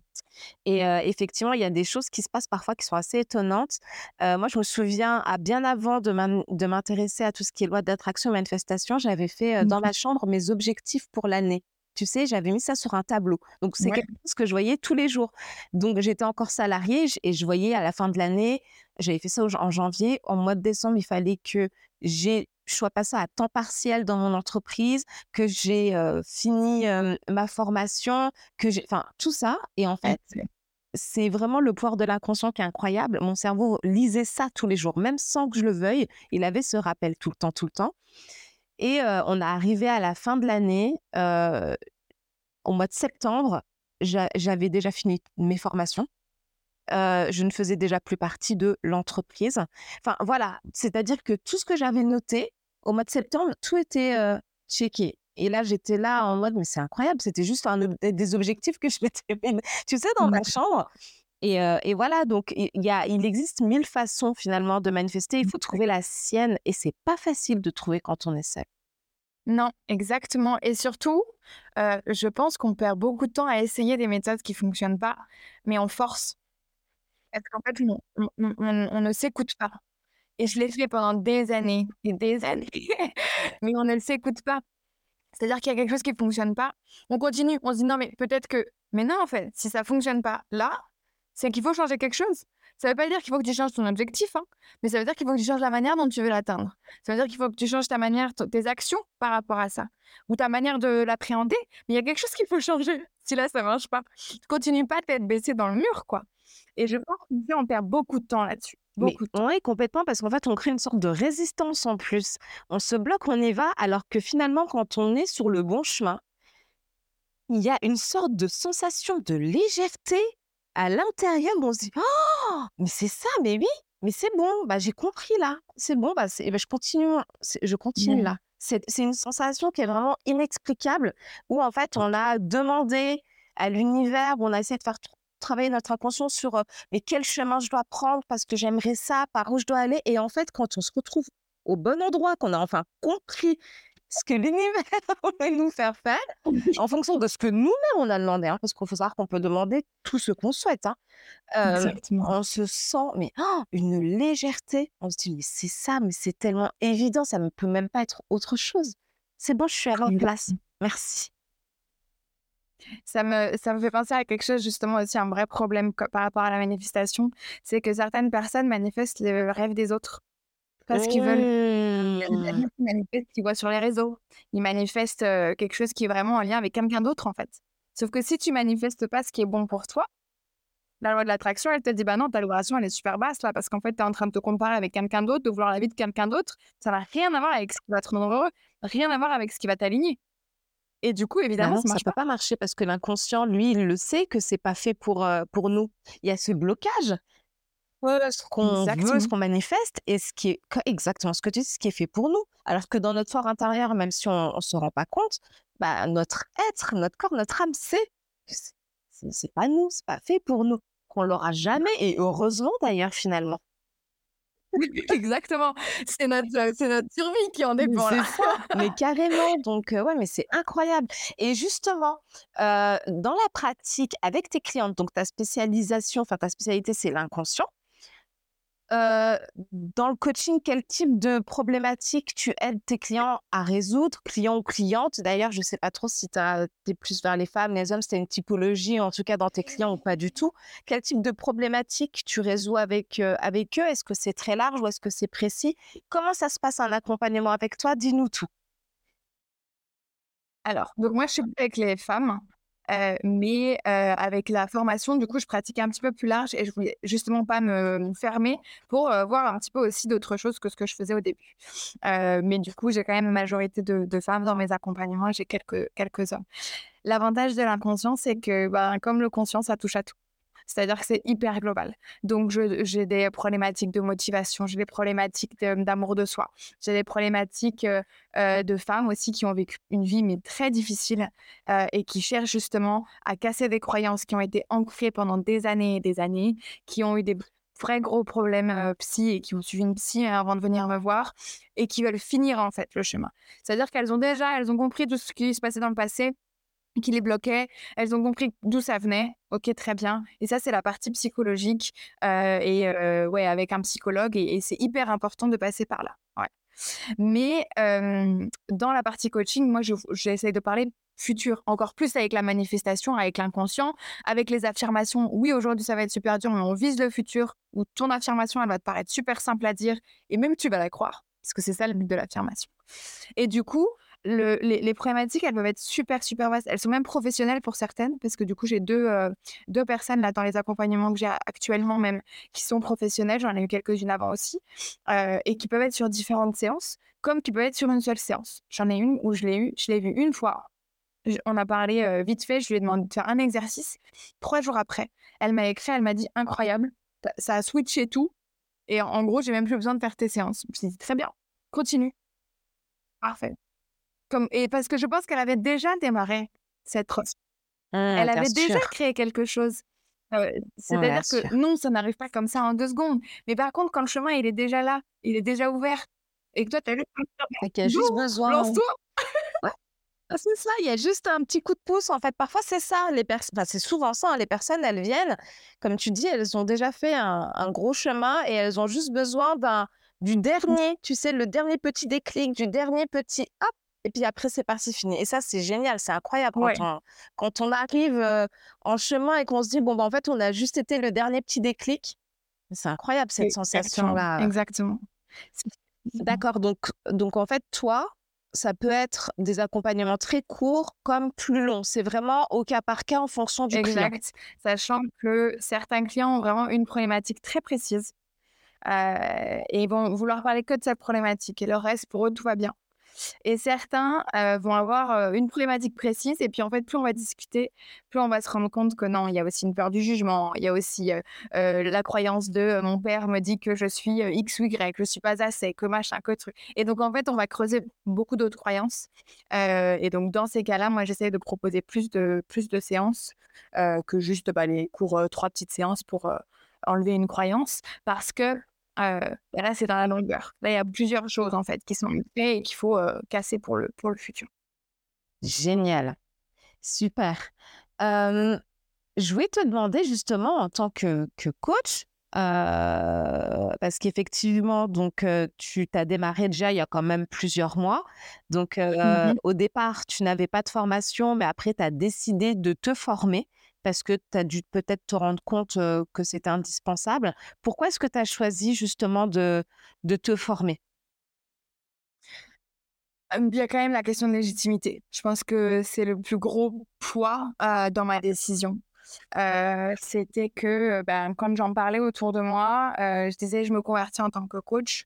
Speaker 1: Et effectivement, il y a des choses qui se passent parfois qui sont assez étonnantes. moi, je me souviens, à bien avant de m'intéresser à tout ce qui est loi d'attraction, manifestation, j'avais fait dans mmh. ma chambre mes objectifs pour l'année tu sais, j'avais mis ça sur un tableau. Donc, c'est quelque chose que je voyais tous les jours. Donc, j'étais encore salariée et je voyais à la fin de l'année, j'avais fait ça en janvier. En mois de décembre, il fallait que j'ai je sois passée à temps partiel dans mon entreprise, que j'ai fini ma formation, que j'ai, enfin, tout ça. Et en fait, c'est vraiment le pouvoir de l'inconscient qui est incroyable. Mon cerveau lisait ça tous les jours, même sans que je le veuille. Il avait ce rappel tout le temps, tout le temps. Et on est arrivé à la fin de l'année, au mois de septembre, j'avais déjà fini mes formations. je ne faisais déjà plus partie de l'entreprise. Enfin, voilà, c'est-à-dire que tout ce que j'avais noté au mois de septembre, tout était checké. Et là, j'étais là en mode, mais c'est incroyable, c'était juste un, des objectifs que je m'étais tu sais, dans ma chambre. Et, voilà, donc il, y a, il existe mille façons finalement de manifester. Il faut trouver la sienne et c'est pas facile de trouver quand on est seul.
Speaker 2: Non, exactement. Et surtout, je pense qu'on perd beaucoup de temps à essayer des méthodes qui fonctionnent pas, mais on force. Parce qu'en fait, on, on ne s'écoute pas. Et je l'ai fait pendant des années et des années, mais on ne s'écoute pas. C'est-à-dire qu'il y a quelque chose qui ne fonctionne pas. On continue, on se dit non, mais peut-être que. Mais non, en fait, si ça ne fonctionne pas là, c'est qu'il faut changer quelque chose. Ça ne veut pas dire qu'il faut que tu changes ton objectif, hein, mais ça veut dire qu'il faut que tu changes la manière dont tu veux l'atteindre. Ça veut dire qu'il faut que tu changes ta manière, tes actions par rapport à ça, ou ta manière de l'appréhender. Mais il y a quelque chose qu'il faut changer. Si là, ça ne marche pas, continue pas de tête baissée dans le mur, quoi. Et je pense qu'on perd beaucoup de temps là-dessus. Beaucoup
Speaker 1: mais, Oui, complètement, parce qu'en fait, on crée une sorte de résistance en plus. On se bloque, on y va, alors que finalement, quand on est sur le bon chemin, il y a une sorte de sensation de légèreté à l'intérieur, on se dit «Oh! Mais c'est ça, mais oui, mais c'est bon, bah, j'ai compris là. C'est bon, bah, c'est, bah, je continue, je continue là. C'est, une sensation qui est vraiment inexplicable, où en fait, on a demandé à l'univers, on a essayé de faire travailler notre inconscient sur mais quel chemin je dois prendre parce que j'aimerais ça, par où je dois aller? Et en fait, quand on se retrouve au bon endroit, qu'on a enfin compris ce que l'univers va nous faire faire en fonction de ce que nous-mêmes on a demandé. Hein, parce qu'il faut savoir qu'on peut demander tout ce qu'on souhaite. Hein. on se sent mais oh, une légèreté. On se dit mais c'est ça, mais c'est tellement évident, ça ne peut même pas être autre chose. C'est bon, je suis à la place. Merci.
Speaker 2: Ça me, ça me fait penser à quelque chose, justement, aussi un vrai problème par rapport à la manifestation. C'est que certaines personnes manifestent le rêve des autres parce qu'ils veulent. Mmh. Ils manifestent qu'ils voient sur les réseaux. Ils manifestent quelque chose qui est vraiment en lien avec quelqu'un d'autre, en fait. Sauf que si tu manifestes pas ce qui est bon pour toi, La loi de l'attraction, elle te dit, bah non, ta vibration, elle est super basse là, parce qu'en fait, tu es en train de te comparer avec quelqu'un d'autre, de vouloir la vie de quelqu'un d'autre. Ça n'a rien à voir avec ce qui va te rendre heureux, rien à voir avec ce qui va t'aligner. Et du coup, évidemment,
Speaker 1: ça ne peut pas. marcher parce que l'inconscient, lui, il le sait que c'est pas fait pour, euh, pour nous. Il y a ce blocage. Ce qu'on veut, ce qu'on manifeste, et ce qui est exactement ce que tu dis, ce qui est fait pour nous. Alors que dans notre fort intérieur, même si on ne se rend pas compte, bah, notre être, notre corps, notre âme sait c'est pas nous, c'est pas fait pour nous, qu'on l'aura jamais, et heureusement d'ailleurs finalement.
Speaker 2: Exactement. C'est notre, c'est notre survie qui en dépend.
Speaker 1: C'est ça. mais carrément. Donc, ouais, mais c'est incroyable. Et justement, dans la pratique avec tes clientes, donc ta spécialisation, enfin ta spécialité, c'est l'inconscient. Euh, dans le coaching, quel type de problématiques tu aides tes clients à résoudre, clients ou clientes? D'ailleurs, je ne sais pas trop si tu es plus vers les femmes, les hommes, c'était une typologie, en tout cas dans tes clients ou pas du tout. Quel type de problématiques tu résous avec, euh, avec eux? Est-ce que c'est très large ou est-ce que c'est précis? Comment ça se passe un accompagnement avec toi? Dis-nous tout.
Speaker 2: Alors, donc moi, je suis avec les femmes. Euh, mais euh, avec la formation, du coup, je pratique un petit peu plus large et je voulais justement pas me, fermer pour euh, voir un petit peu aussi d'autres choses que ce que je faisais au début. mais du coup, j'ai quand même une majorité de, femmes dans mes accompagnements, j'ai quelques, quelques hommes. L'avantage de l'inconscient, c'est que ben, comme le conscient, ça touche à tout. C'est-à-dire que c'est hyper global. Donc, j'ai des problématiques de motivation, j'ai des problématiques d'amour de, soi, j'ai des problématiques euh, euh, de femmes aussi qui ont vécu une vie mais très difficile euh, et qui cherchent justement à casser des croyances qui ont été ancrées pendant des années et des années, qui ont eu des vrais gros problèmes psy et qui ont suivi une psy hein, avant de venir me voir et qui veulent finir en fait le chemin. C'est-à-dire qu'elles ont déjà, elles ont compris tout ce qui se passait dans le passé, qui les bloquait. Elles ont compris d'où ça venait. Ok, très bien. Et ça, c'est la partie psychologique euh, et euh, ouais, avec un psychologue. Et, c'est hyper important de passer par là. Ouais. Mais dans la partie coaching, moi, j'essaie de parler futur, encore plus avec la manifestation, avec l'inconscient, avec les affirmations. Oui, aujourd'hui, ça va être super dur, mais on vise le futur où ton affirmation, elle va te paraître super simple à dire et même tu vas la croire, parce que c'est ça le but de l'affirmation. Et du coup, les, problématiques, elles peuvent être super, super vastes. Elles sont même professionnelles pour certaines, parce que du coup, j'ai deux, euh, deux personnes là dans les accompagnements que j'ai actuellement même qui sont professionnelles. J'en ai eu quelques-unes avant aussi, euh, et qui peuvent être sur différentes séances, comme qui peuvent être sur une seule séance. J'en ai une où je l'ai eu, je l'ai vue une fois. On a parlé euh, vite fait, je lui ai demandé de faire un exercice. Trois jours après, elle m'a écrit, elle m'a dit incroyable, ça a switché tout. Et en, gros, j'ai même plus besoin de faire tes séances. Je me suis dit très bien, continue. Parfait. Comme, et parce que je pense qu'elle avait déjà démarré cette. Mmh, elle avait déjà créé quelque chose. C'est-à-dire que non, ça n'arrive pas comme ça en deux secondes. Mais par contre, quand le chemin, il est déjà là, il est déjà ouvert, et que toi, tu as
Speaker 1: juste, a juste besoin. Lance-toi ah, C'est ça, il y a juste un petit coup de pouce. En fait, parfois, c'est ça. Les enfin, c'est souvent ça. Hein, les personnes, elles viennent, comme tu dis, elles ont déjà fait un, un gros chemin et elles ont juste besoin d'un du dernier, tu sais, le dernier petit déclic, du dernier petit hop, et puis après, c'est parti, fini. Et ça, c'est génial, c'est incroyable quand, on, quand on arrive en chemin et qu'on se dit, bon, bah, en fait, on a juste été le dernier petit déclic. C'est incroyable cette sensation-là.
Speaker 2: Exactement.
Speaker 1: D'accord. Donc, donc, en fait, toi, ça peut être des accompagnements très courts comme plus longs. C'est vraiment au cas par cas en fonction du
Speaker 2: exact. client. Sachant que certains clients ont vraiment une problématique très précise et ils vont vouloir parler que de cette problématique. Et le reste, pour eux, tout va bien. Et certains vont avoir une problématique précise. Et puis, en fait, plus on va discuter, plus on va se rendre compte que non, il y a aussi une peur du jugement. Il y a aussi la croyance de mon père me dit que je suis X ou Y, que je suis pas assez, que machin, que truc. Et donc, en fait, on va creuser beaucoup d'autres croyances. et donc, dans ces cas-là, moi, j'essaie de proposer plus de, plus de séances que juste bah, les cours, trois petites séances pour enlever une croyance. Parce que euh, là, c'est dans la longueur. Là, il y a plusieurs choses en fait qui sont faites et qu'il faut euh, casser pour le, pour le futur.
Speaker 1: Génial. Super. je voulais te demander justement en tant que, que coach, euh, parce qu'effectivement, donc tu t'as démarré déjà il y a quand même plusieurs mois. Donc mmh au départ, tu n'avais pas de formation, mais après, tu as décidé de te former parce que tu as dû peut-être te rendre compte que c'était indispensable. Pourquoi est-ce que tu as choisi justement de, te former?
Speaker 2: Il y a quand même la question de légitimité. Je pense que c'est le plus gros poids dans ma décision. c'était que ben, quand j'en parlais autour de moi, je disais je me convertis en tant que coach.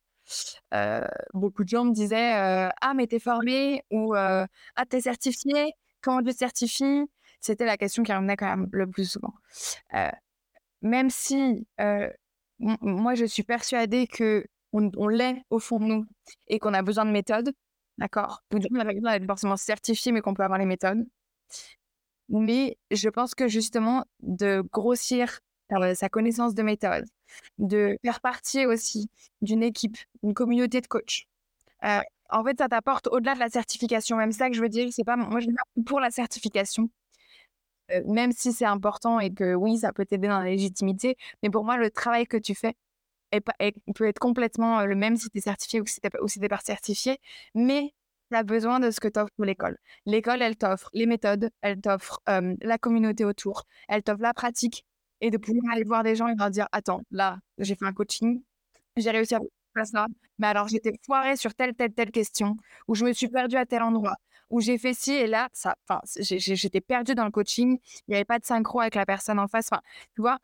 Speaker 2: beaucoup de gens me disaient Ah, mais t'es formé ou Ah, t'es certifié Comment tu certifies? C'était la question qui revenait quand même le plus souvent. même si moi, je suis persuadée que on, l'est au fond de nous et qu'on a besoin de méthodes, d'accord? On n'a pas besoin d'être forcément certifié, mais qu'on peut avoir les méthodes. Mais je pense que justement, de grossir sa connaissance de méthode, de faire partie aussi d'une équipe, d'une communauté de coachs, euh, en fait, ça t'apporte au-delà de la certification. Même ça que je veux dire, c'est pas moi, je suis pour la certification, euh, même si c'est important et que oui, ça peut t'aider dans la légitimité. Mais pour moi, le travail que tu fais peut être complètement le même si tu es certifié ou si tu n'es pas certifié. Mais tu as besoin de ce que t'offre l'école. L'école, elle t'offre les méthodes, elle t'offre la communauté autour, elle t'offre la pratique et de pouvoir aller voir des gens et leur dire Attends, là, j'ai fait un coaching, j'ai réussi à faire ça, mais alors j'étais foirée sur telle, telle, telle question, ou je me suis perdue à tel endroit, où j'ai fait ci et là, ça, j'étais perdue dans le coaching, il n'y avait pas de synchro avec la personne en face. Enfin, tu vois,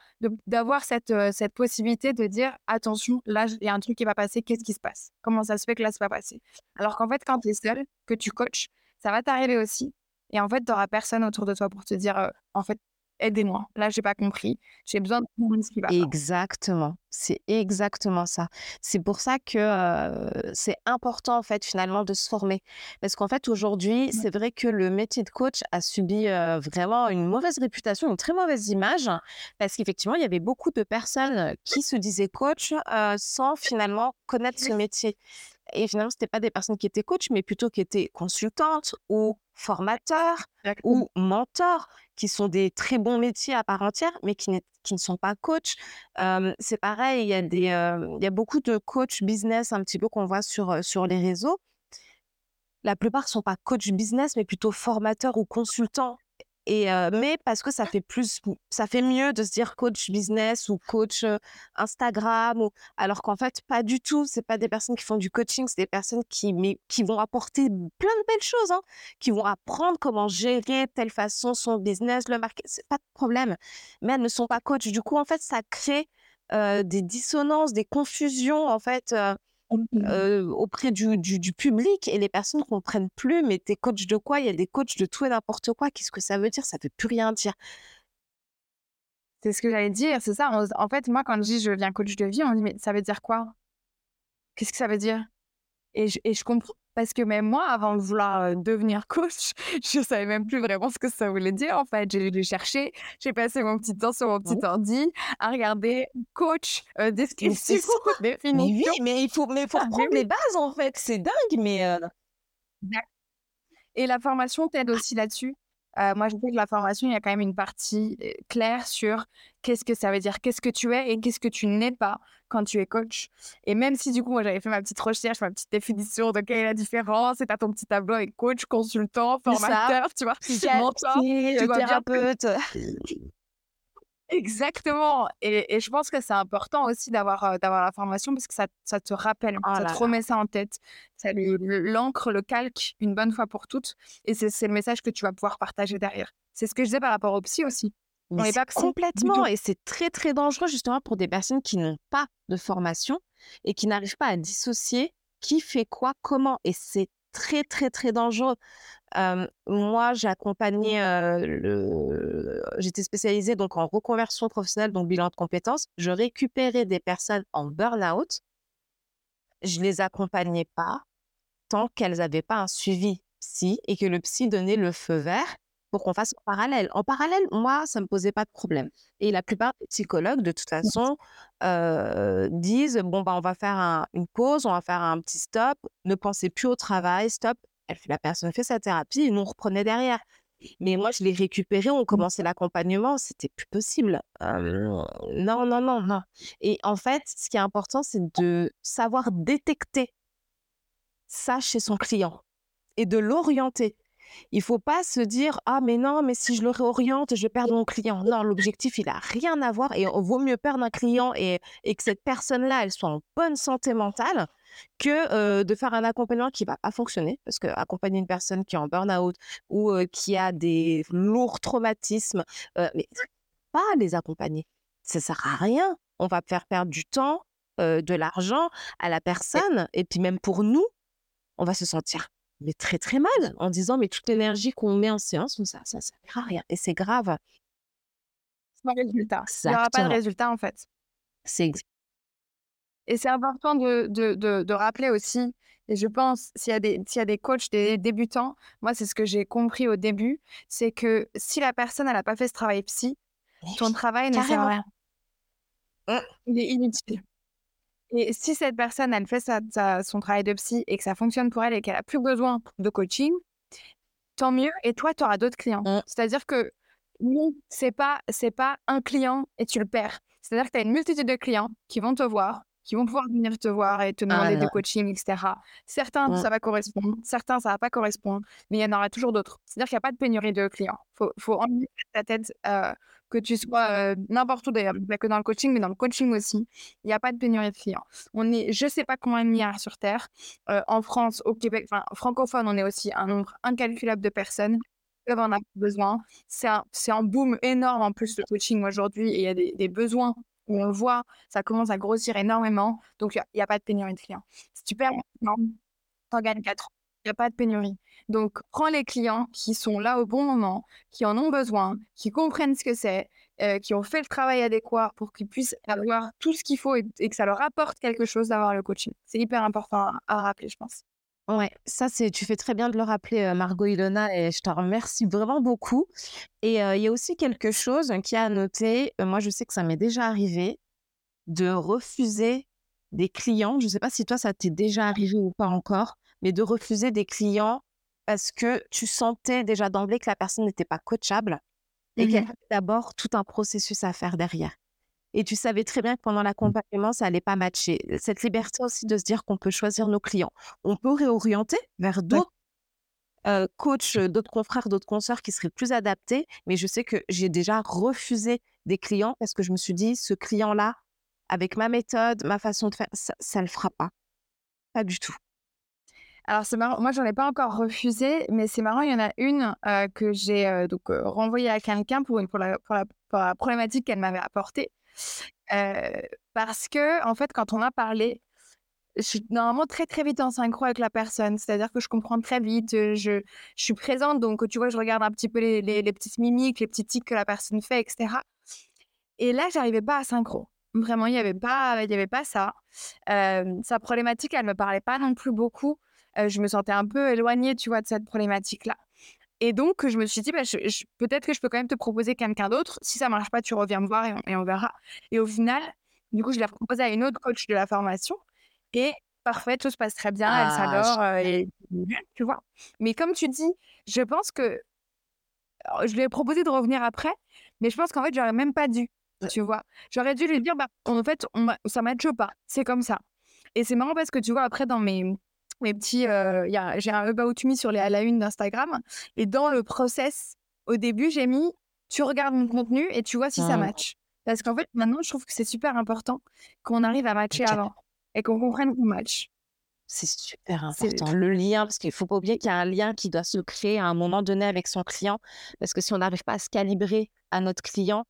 Speaker 2: d'avoir cette, cette possibilité de dire attention, là, il y a un truc qui va passer, qu'est-ce qui se passe? Comment ça se fait que là, ça va passer? Alors qu'en fait, quand tu es seul, que tu coaches, ça va t'arriver aussi. Et en fait, tu n'auras personne autour de toi pour te dire, en fait, aidez-moi. Là, j'ai pas compris. J'ai besoin de comprendre ce qui va
Speaker 1: Exactement. C'est exactement ça. C'est pour ça que c'est important, en fait, finalement, de se former. Parce qu'en fait, aujourd'hui, c'est vrai que le métier de coach a subi vraiment une mauvaise réputation, une très mauvaise image, parce qu'effectivement, il y avait beaucoup de personnes qui se disaient coach sans finalement connaître ce métier. Et finalement, ce pas des personnes qui étaient coach, mais plutôt qui étaient consultantes ou formateurs ou mentors, qui sont des très bons métiers à part entière, mais qui, qui ne sont pas coach. c'est pareil, il y, a des, il y a beaucoup de coach business un petit peu qu'on voit sur, sur les réseaux. La plupart ne sont pas coach business, mais plutôt formateurs ou consultants et mais parce que ça fait plus, ça fait mieux de se dire coach business ou coach Instagram, ou, alors qu'en fait pas du tout. C'est pas des personnes qui font du coaching, c'est des personnes qui, mais, qui vont apporter plein de belles choses, hein, qui vont apprendre comment gérer telle façon son business, le marketing, c'est pas de problème. Mais elles ne sont pas coach. Du coup, en fait, ça crée des dissonances, des confusions, en fait. Mmh. auprès du, du, public et les personnes ne comprennent plus, mais t'es coach de quoi? Il y a des coachs de tout et n'importe quoi. Qu'est-ce que ça veut dire? Ça veut plus rien dire.
Speaker 2: C'est ce que j'allais dire, c'est ça. en fait, moi, quand je dis je viens coach de vie, on dit mais ça veut dire quoi? Qu'est-ce que ça veut dire? Et je, et je comprends parce que même moi, avant de vouloir devenir coach, je savais même plus vraiment ce que ça voulait dire. En fait, j'ai dû chercher. J'ai passé mon petit temps sur mon petit ordi à regarder coach, description,
Speaker 1: définition. Mais oui, mais il faut, mais faut ah, prendre les bases en fait. C'est dingue, mais.
Speaker 2: Et la formation t'aide aussi là-dessus? Euh, moi, je sais que la formation, il y a quand même une partie euh, claire sur qu'est-ce que ça veut dire, qu'est-ce que tu es et qu'est-ce que tu n'es pas quand tu es coach. Et même si du coup, moi, j'avais fait ma petite recherche, ma petite définition de quelle est la différence, et tu ton petit tableau avec coach, consultant, formateur, tu vois,
Speaker 1: mentor, tu thérapeute.
Speaker 2: Exactement. Et, je pense que c'est important aussi d'avoir euh, d'avoir la formation parce que ça, ça te rappelle, oh ça te remet ça en tête. Ça l'ancre, le calque une bonne fois pour toutes. Et c'est le message que tu vas pouvoir partager derrière. C'est ce que je disais par rapport au psy aussi.
Speaker 1: On n'est pas complètement. Et c'est très, très dangereux justement pour des personnes qui n'ont pas de formation et qui n'arrivent pas à dissocier qui fait quoi, comment. Et c'est très, très, très dangereux. moi, j'ai accompagné, le... j'étais spécialisée donc en reconversion professionnelle, donc bilan de compétences. Je récupérais des personnes en burn-out. Je les accompagnais pas tant qu'elles n'avaient pas un suivi psy et que le psy donnait le feu vert pour qu'on fasse en parallèle. En parallèle, moi, ça ne me posait pas de problème. Et la plupart des psychologues, de toute façon, disent, bon, bah, on va faire une pause, on va faire un petit stop, ne pensez plus au travail, stop. Elle, la personne fait sa thérapie et nous, on reprenait derrière. Mais moi, je l'ai récupéré, on commençait l'accompagnement, c'était plus possible. non, non, non, non. Et en fait, ce qui est important, c'est de savoir détecter ça chez son client et de l'orienter. Il faut pas se dire ah mais non mais si je le réoriente je vais perdre mon client. Non l'objectif il a rien à voir et on vaut mieux perdre un client et, que cette personne là elle soit en bonne santé mentale que de faire un accompagnement qui va pas fonctionner parce que accompagner une personne qui est en burn-out ou qui a des lourds traumatismes mais pas les accompagner. Ça sert à rien. On va faire perdre du temps, de l'argent à la personne. Et puis même pour nous, on va se sentir mais très très mal en disant mais toute l'énergie qu'on met en séance, ça ça sert à rien. Et c'est grave.
Speaker 2: Sans résultat. Il n'y aura pas de résultat en fait.
Speaker 1: C'est
Speaker 2: et c'est important de, de, de, rappeler aussi, et je pense, s'il y, a des, s'il y a des coachs, des débutants, moi, c'est ce que j'ai compris au début, c'est que si la personne, elle n'a pas fait ce travail psy, ton travail ne sert à rien. Mmh. Il est inutile. Et si cette personne, elle fait son travail de psy et que ça fonctionne pour elle et qu'elle a plus besoin de coaching, tant mieux. Et toi, tu auras d'autres clients. Mmh. C'est-à-dire que non, c'est pas, c'est pas un client et tu le perds. C'est-à-dire que tu as une multitude de clients qui vont te voir, qui vont pouvoir venir te voir et te ah demander du coaching, etc. Certains, mmh. ça va correspondre, certains, ça va pas correspondre, mais il y en aura toujours d'autres. C'est-à-dire qu'il n'y a pas de pénurie de clients. Il faut, faut enlever ta tête euh, que tu sois n'importe où d'ailleurs, pas que dans le coaching, mais dans le coaching aussi, il n'y a pas de pénurie de clients. On est, je ne sais pas combien de milliards sur Terre. en France, au Québec, enfin, francophone, on est aussi un nombre incalculable de personnes qui en avoir besoin. C'est un, un, boom énorme en plus le coaching aujourd'hui et il y a des, des, besoins où on le voit, ça commence à grossir énormément. Donc, il n'y a, a, pas de pénurie de clients. Si tu perds tu en gagnes 4 il n'y a pas de pénurie. Donc, prends les clients qui sont là au bon moment, qui en ont besoin, qui comprennent ce que c'est, euh, qui ont fait le travail adéquat pour qu'ils puissent avoir tout ce qu'il faut et, que ça leur apporte quelque chose d'avoir le coaching. C'est hyper important à, rappeler, je pense.
Speaker 1: Ouais, ça c'est, tu fais très bien de le rappeler, euh, Margot Ilona, et je te remercie vraiment beaucoup. Et euh, il y a aussi quelque chose qui a à noter. moi, je sais que ça m'est déjà arrivé de refuser des clients. Je ne sais pas si toi ça t'est déjà arrivé ou pas encore, mais de refuser des clients parce que tu sentais déjà d'emblée que la personne n'était pas coachable et mmh qu'elle avait d'abord tout un processus à faire derrière. Et tu savais très bien que pendant l'accompagnement, ça n'allait pas matcher. Cette liberté aussi de se dire qu'on peut choisir nos clients. On peut réorienter vers d'autres coachs, d'autres confrères, d'autres consoeurs qui seraient plus adaptés. Mais je sais que j'ai déjà refusé des clients parce que je me suis dit, ce client-là, avec ma méthode, ma façon de faire, ça ne le fera pas. Pas du tout.
Speaker 2: Alors, c'est marrant. Moi, j'en ai pas encore refusé, mais c'est marrant. Il y en a une euh, que j'ai euh, donc euh, renvoyée à quelqu'un pour, la, problématique qu'elle m'avait apportée. parce que, en fait, quand on a parlé, je suis normalement très, très vite en synchro avec la personne. C'est-à-dire que je comprends très vite, je, suis présente. Donc, tu vois, je regarde un petit peu les, petites mimiques, les petits tics que la personne fait, etc. Et là, j'arrivais pas à synchro. Vraiment, il n'y avait, pas, avait pas ça. sa problématique, elle me parlait pas non plus beaucoup je me sentais un peu éloignée, tu vois, de cette problématique-là. Et donc, je me suis dit, bah, peut-être que je peux quand même te proposer quelqu'un d'autre. Si ça marche pas, tu reviens me voir et on, verra. Et au final, du coup, je l'ai proposé à une autre coach de la formation. Et parfait, tout se passe très bien, elle ah, s'adore. et tu vois. Mais comme tu dis, je pense que je lui ai proposé de revenir après, mais je pense qu'en fait, j'aurais même pas dû. Tu vois, j'aurais dû lui dire, bah, en fait, on, ça matche pas. C'est comme ça. Et c'est marrant parce que tu vois, après, dans mes, mes petits. Euh, j'ai un About Me sur les à la une d'Instagram. Et dans le process, au début, j'ai mis tu regardes mon contenu et tu vois si ça ah. match. Parce qu'en fait, maintenant, je trouve que c'est super important qu'on arrive à matcher avant et qu'on comprenne qu'on match.
Speaker 1: C'est super important. Le lien, parce qu'il ne faut pas oublier qu'il y a un lien qui doit se créer à un moment donné avec son client. Parce que si on n'arrive pas à se calibrer à notre client,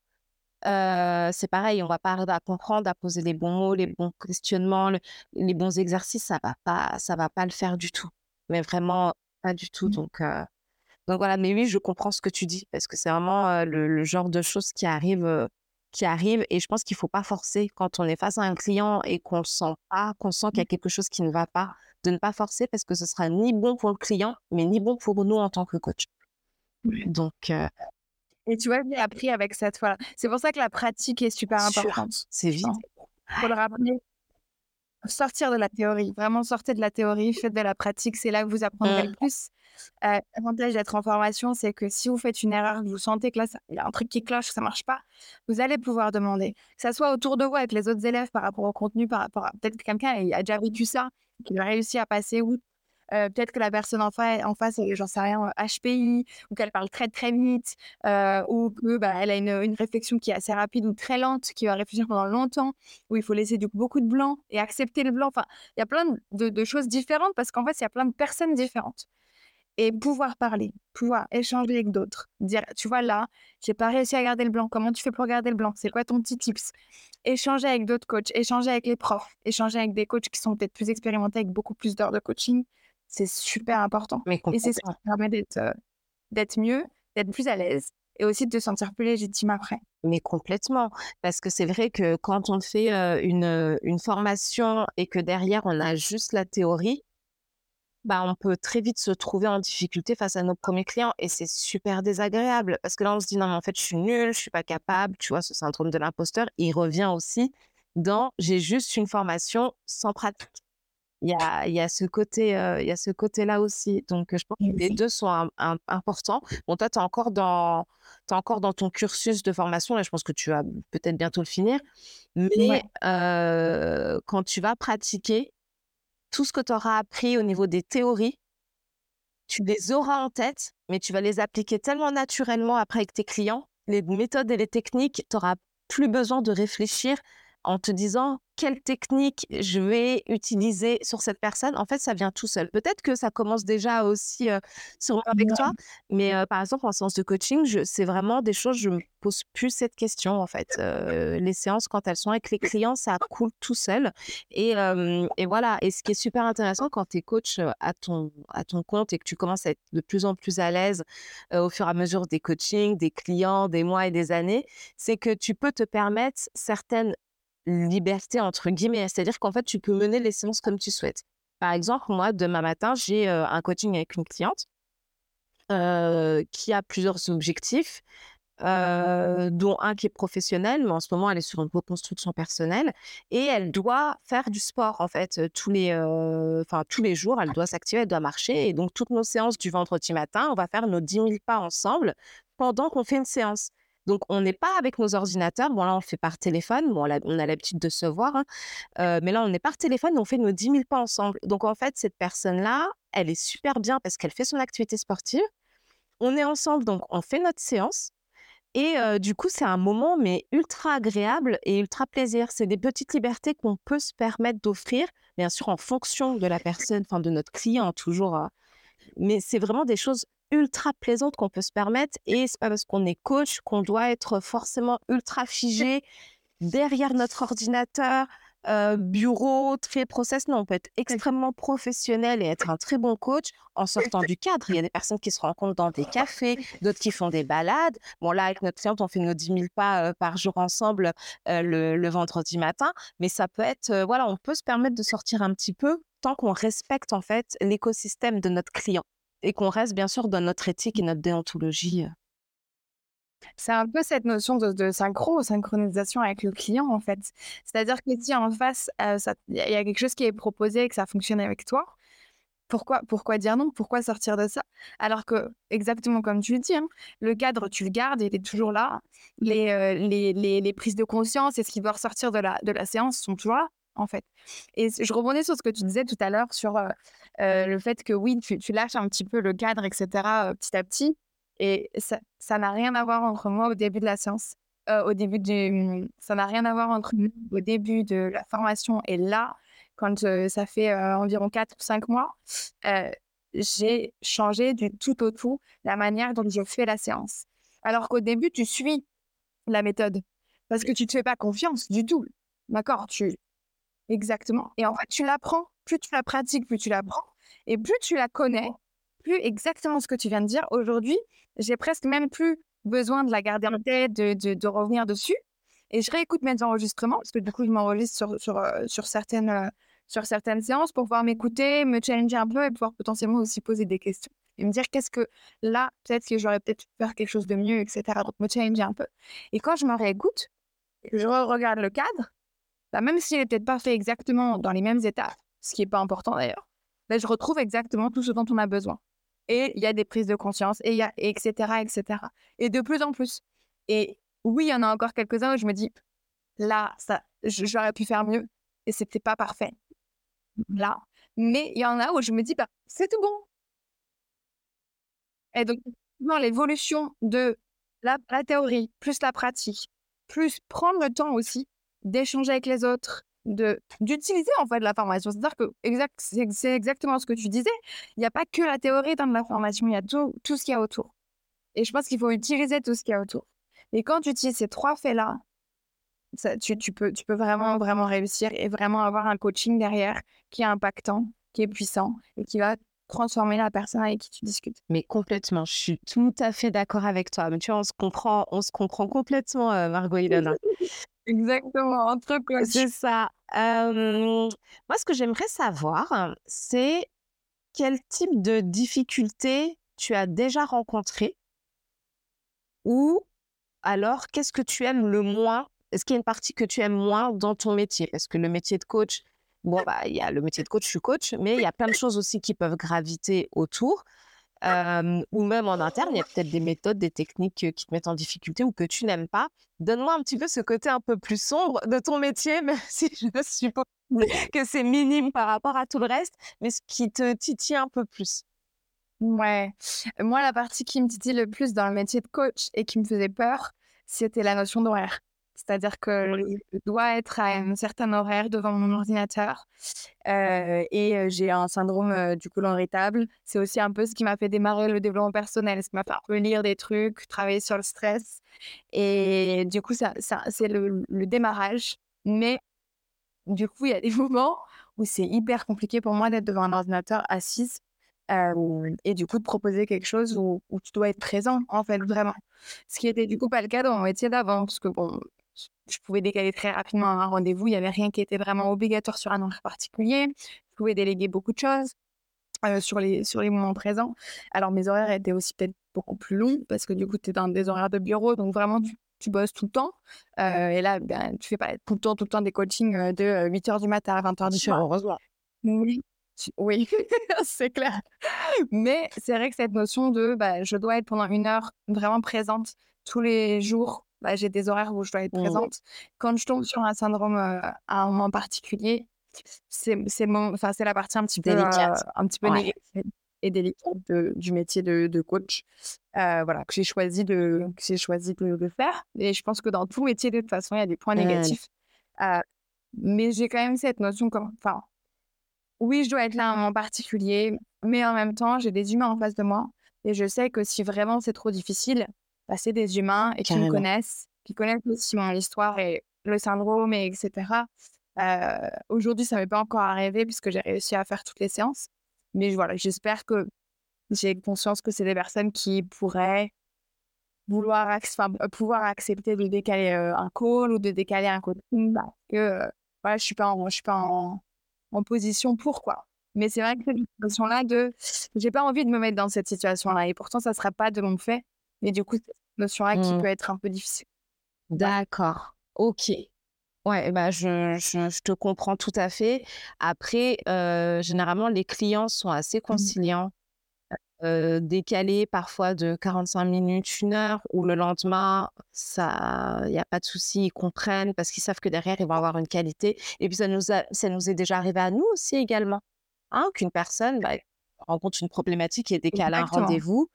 Speaker 1: c'est pareil, on va pas arriver à comprendre, à poser les bons mots, les bons questionnements, les bons exercices, ça va pas, ça va pas le faire du tout. Mais vraiment pas du tout. Mmh. Donc, donc voilà. Mais oui, je comprends ce que tu dis parce que c'est vraiment le, genre de choses qui arrivent, qui arrivent. Et je pense qu'il faut pas forcer quand on est face à un client et qu'on sent pas, qu'on sent qu'il y a mmh. quelque chose qui ne va pas, de ne pas forcer parce que ce sera ni bon pour le client, mais ni bon pour nous en tant que coach. Donc,
Speaker 2: et tu vois, j'ai appris avec cette fois-là. C'est pour ça que la pratique est super importante.
Speaker 1: C'est vite.
Speaker 2: Pour le rappeler, sortir de la théorie, vraiment sortir de la théorie, faites de la pratique, c'est là que vous apprendrez le mmh. plus. Euh, L'avantage d'être en formation, c'est que si vous faites une erreur, vous sentez que là, il y a un truc qui cloche, que ça marche pas, vous allez pouvoir demander. Que ça soit autour de vous avec les autres élèves par rapport au contenu, par rapport à peut-être que quelqu'un a déjà vécu ça, qui a réussi à passer ou peut-être que la personne en, face, en face, j'en sais rien, HPI, ou qu'elle parle très très vite, ou que bah, a une, réflexion qui est assez rapide ou très lente, qui va réfléchir pendant longtemps, où il faut laisser beaucoup de blanc et accepter le blanc. Enfin, il y a plein de, de choses différentes parce qu'en fait, il y a plein de personnes différentes. et pouvoir parler, pouvoir échanger avec d'autres. Dire, tu vois, là, j'ai pas réussi à garder le blanc. Comment tu fais pour garder le blanc? C'est quoi ton petit tips? Échanger avec d'autres coachs, échanger avec les profs, échanger avec des coachs qui sont peut-être plus expérimentés avec beaucoup plus d'heures de coaching. C'est super important. et c'est ça qui permet d'être, euh, d'être mieux, d'être plus à l'aise et aussi de te sentir plus légitime après.
Speaker 1: Mais complètement, parce que c'est vrai que quand on fait euh, une, euh, une formation et que derrière on a juste la théorie, bah, on peut très vite se trouver en difficulté face à nos premiers clients et c'est super désagréable parce que là, on se dit non, mais en fait, je suis nulle, je suis pas capable, tu vois, ce syndrome de l'imposteur, il revient aussi dans j'ai juste une formation sans pratique. Il y a, y a ce côté, euh, il y a ce côté-là aussi. Donc, je pense que les deux sont importants. Bon, toi, tu es encore dans, es encore dans ton cursus de formation. Là, je pense que tu vas peut-être bientôt le finir. Mais euh, quand tu vas pratiquer, tout ce que tu auras appris au niveau des théories, tu les auras en tête, mais tu vas les appliquer tellement naturellement après avec tes clients. Les méthodes et les techniques, tu n'auras plus besoin de réfléchir en te disant quelle technique je vais utiliser sur cette personne, en fait, ça vient tout seul. Peut-être que ça commence déjà aussi sur avec toi, mais par exemple, en séance de coaching, c'est vraiment des choses, je me pose plus cette question, en fait. les séances, quand elles sont avec les clients, ça coule tout seul. Et, et voilà. Et ce qui est super intéressant quand tu es coach à ton, à ton compte et que tu commences à être de plus en plus à l'aise au fur et à mesure des coachings, des clients, des mois et des années, c'est que tu peux te permettre certaines liberté entre guillemets, c'est-à-dire qu'en fait, tu peux mener les séances comme tu souhaites. Par exemple, moi, demain matin, j'ai un coaching avec une cliente qui a plusieurs objectifs, dont un qui est professionnel, mais en ce moment, elle est sur une reconstruction personnelle et elle doit faire du sport, en fait, tous les, enfin, tous les jours, elle doit s'activer, elle doit marcher. Et donc, toutes nos séances du vendredi matin, on va faire nos 10 000 pas ensemble pendant qu'on fait une séance. Donc, on n'est pas avec nos ordinateurs. Bon, là, on fait par téléphone. Bon, on a l'habitude de se voir. Hein. mais là, on est par téléphone et on fait nos 10 000 pas ensemble. Donc, en fait, cette personne-là, elle est super bien parce qu'elle fait son activité sportive. On est ensemble, donc on fait notre séance. Et du coup, c'est un moment, mais ultra agréable et ultra plaisir. C'est des petites libertés qu'on peut se permettre d'offrir, bien sûr, en fonction de la personne, enfin, de notre client, toujours. Hein. mais c'est vraiment des choses ultra plaisante qu'on peut se permettre. Et c'est pas parce qu'on est coach qu'on doit être forcément ultra figé derrière notre ordinateur, euh, bureau, très process. Non, on peut être extrêmement professionnel et être un très bon coach en sortant du cadre. Il y a des personnes qui se rencontrent dans des cafés, d'autres qui font des balades. Bon, là, avec notre cliente, on fait nos 10 000 pas euh, par jour ensemble euh, le, le, vendredi matin. Mais ça peut être, voilà, on peut se permettre de sortir un petit peu tant qu'on respecte en fait l'écosystème de notre client et qu'on reste bien sûr dans notre éthique et notre déontologie.
Speaker 2: C'est un peu cette notion de, synchro, synchronisation avec le client, en fait. C'est-à-dire que si en face, euh, il y a quelque chose qui est proposé et que ça fonctionne avec toi, pourquoi, pourquoi dire non? Pourquoi sortir de ça? Alors que, exactement comme tu le dis, hein, le cadre, tu le gardes, il est toujours là. Les, euh, les, les, les, prises de conscience et ce qui doit ressortir de la, de la séance sont toujours là en fait. Et je rebondis sur ce que tu disais tout à l'heure sur le fait que oui, tu, lâches un petit peu le cadre, etc., petit à petit. Et ça n'a rien à voir entre moi au début de la séance. au début du, mmh, ça n'a rien à voir entre au début de la formation et là, quand ça fait environ 4 ou 5 mois, j'ai changé du tout au tout la manière dont je fais la séance. Alors qu'au début, tu suis la méthode parce que tu ne te fais pas confiance du tout. D'accord tu, Exactement. Et en fait, tu l'apprends. Plus tu la pratiques, plus tu l'apprends. Et plus tu la connais, plus exactement ce que tu viens de dire. Aujourd'hui, j'ai presque même plus besoin de la garder en tête, de, de, revenir dessus. Et je réécoute mes enregistrements, parce que du coup, je m'enregistre sur, sur, euh, sur, certaines, euh, sur certaines séances pour pouvoir m'écouter, me challenger un peu et pouvoir potentiellement aussi poser des questions. Et me dire qu'est-ce que là, peut-être que j'aurais peut-être faire quelque chose de mieux, etc. Donc, me challenger un peu. Et quand je me réécoute, je regarde le cadre, bah, même s'il n'est peut-être pas fait exactement dans les mêmes étapes, ce qui n'est pas important d'ailleurs, bah, je retrouve exactement tout ce dont on a besoin. Et il y a des prises de conscience, et y a, etc., etc. Et de plus en plus. Et oui, il y en a encore quelques-uns où je me dis, là, ça, j'aurais pu faire mieux, et c'était pas parfait. Là. Mais il y en a où je me dis, bah, c'est tout bon. Et donc, dans l'évolution de la théorie, plus la pratique, plus prendre le temps aussi d'échanger avec les autres, de d'utiliser en fait la formation. C'est-à-dire que exact, c'est exactement ce que tu disais. Il n'y a pas que la théorie dans la formation, il y a tout, tout ce qu'il y a autour. Et je pense qu'il faut utiliser tout ce qu'il y a autour. Et quand tu utilises ces trois faits-là, tu, tu, peux, tu peux vraiment, vraiment réussir et vraiment avoir un coaching derrière qui est impactant, qui est puissant et qui va transformer la personne avec qui tu discutes.
Speaker 1: Mais complètement, je suis tout à fait d'accord avec toi. Mais tu vois, on se comprend, on se comprend complètement, euh, Margot Ilona.
Speaker 2: Exactement, entre coachs.
Speaker 1: C'est ça. moi, ce que j'aimerais savoir, c'est quel type de difficultés tu as déjà rencontré ou alors qu'est-ce que tu aimes le moins? Est-ce qu'il y a une partie que tu aimes moins dans ton métier? Parce que le métier de coach, bon, bah, il y a le métier de coach, je suis coach, mais il y a plein de choses aussi qui peuvent graviter autour. Ou même en interne, il y a peut-être des méthodes, des techniques qui te mettent en difficulté ou que tu n'aimes pas. Donne-moi un petit peu ce côté un peu plus sombre de ton métier, même si je suppose que c'est minime par rapport à tout le reste, mais ce qui te titille un peu plus.
Speaker 2: Ouais, moi, la partie qui me titille le plus dans le métier de coach et qui me faisait peur, c'était la notion d'horaire. C'est-à-dire que je dois être à un certain horaire devant mon ordinateur. Euh, et j'ai un syndrome du côlon irritable. C'est aussi un peu ce qui m'a fait démarrer le développement personnel, ce qui m'a fait un peu lire des trucs, travailler sur le stress. Et du coup, ça, ça c'est le, démarrage. Mais du coup, il y a des moments où c'est hyper compliqué pour moi d'être devant un ordinateur assise et du coup de proposer quelque chose où, où, tu dois être présent, en fait, vraiment. Ce qui était du coup pas le cas dans mon métier d'avant, parce que bon, je pouvais décaler très rapidement un rendez-vous. Il n'y avait rien qui était vraiment obligatoire sur un horaire particulier. Je pouvais déléguer beaucoup de choses euh, sur, les, sur les moments présents. Alors, mes horaires étaient aussi peut-être beaucoup plus longs parce que du coup, tu es dans des horaires de bureau. Donc, vraiment, tu, tu bosses tout le temps. Euh, et là, ben, tu fais pas tout le temps, tout le temps des coachings euh, de 8h du matin à 20h du soir.
Speaker 1: Heureusement.
Speaker 2: Oui, oui, c'est clair. Mais c'est vrai que cette notion de bah, je dois être pendant une heure vraiment présente tous les jours bah, j'ai des horaires où je dois être mmh. présente. Quand je tombe sur un syndrome à un moment particulier, c'est la partie un petit peu, un petit peu négative et délicate du métier de, coach voilà, que j'ai choisi, de, choisi de, faire. Et je pense que dans tout métier, de toute façon, il y a des points négatifs. mais j'ai quand même cette notion comme. Enfin, oui, je dois être là à un moment particulier, mais en même temps, j'ai des humains en face de moi. Et je sais que si vraiment c'est trop difficile, c'est des humains et qui me connaissent, qui connaissent aussi mon histoire et le syndrome, et etc. Aujourd'hui, ça ne m'est pas encore arrivé puisque j'ai réussi à faire toutes les séances. Mais voilà, j'espère que j'ai conscience que c'est des personnes qui pourraient vouloir euh, pouvoir accepter de décaler un call ou de décaler un coaching parce que voilà, je suis pas en, je suis pas en, en position pour quoi. Mais c'est vrai que cette situation-là de j'ai pas envie de me mettre dans cette situation-là et pourtant ça sera pas de mon fait et du coup, cette notion-là qui mmh. peut être un peu difficile.
Speaker 1: D'accord. Ok. Ouais, bah je, je, te comprends tout à fait. Après, généralement, les clients sont assez mmh. conciliants, décalés parfois de 45 minutes, une heure, ou le lendemain, ça, il n'y a pas de souci, ils comprennent parce qu'ils savent que derrière, ils vont avoir une qualité. Et puis, ça nous, a, ça nous est déjà arrivé à nous aussi également, hein, qu'une personne bah, rencontre une problématique et décale un rendez-vous.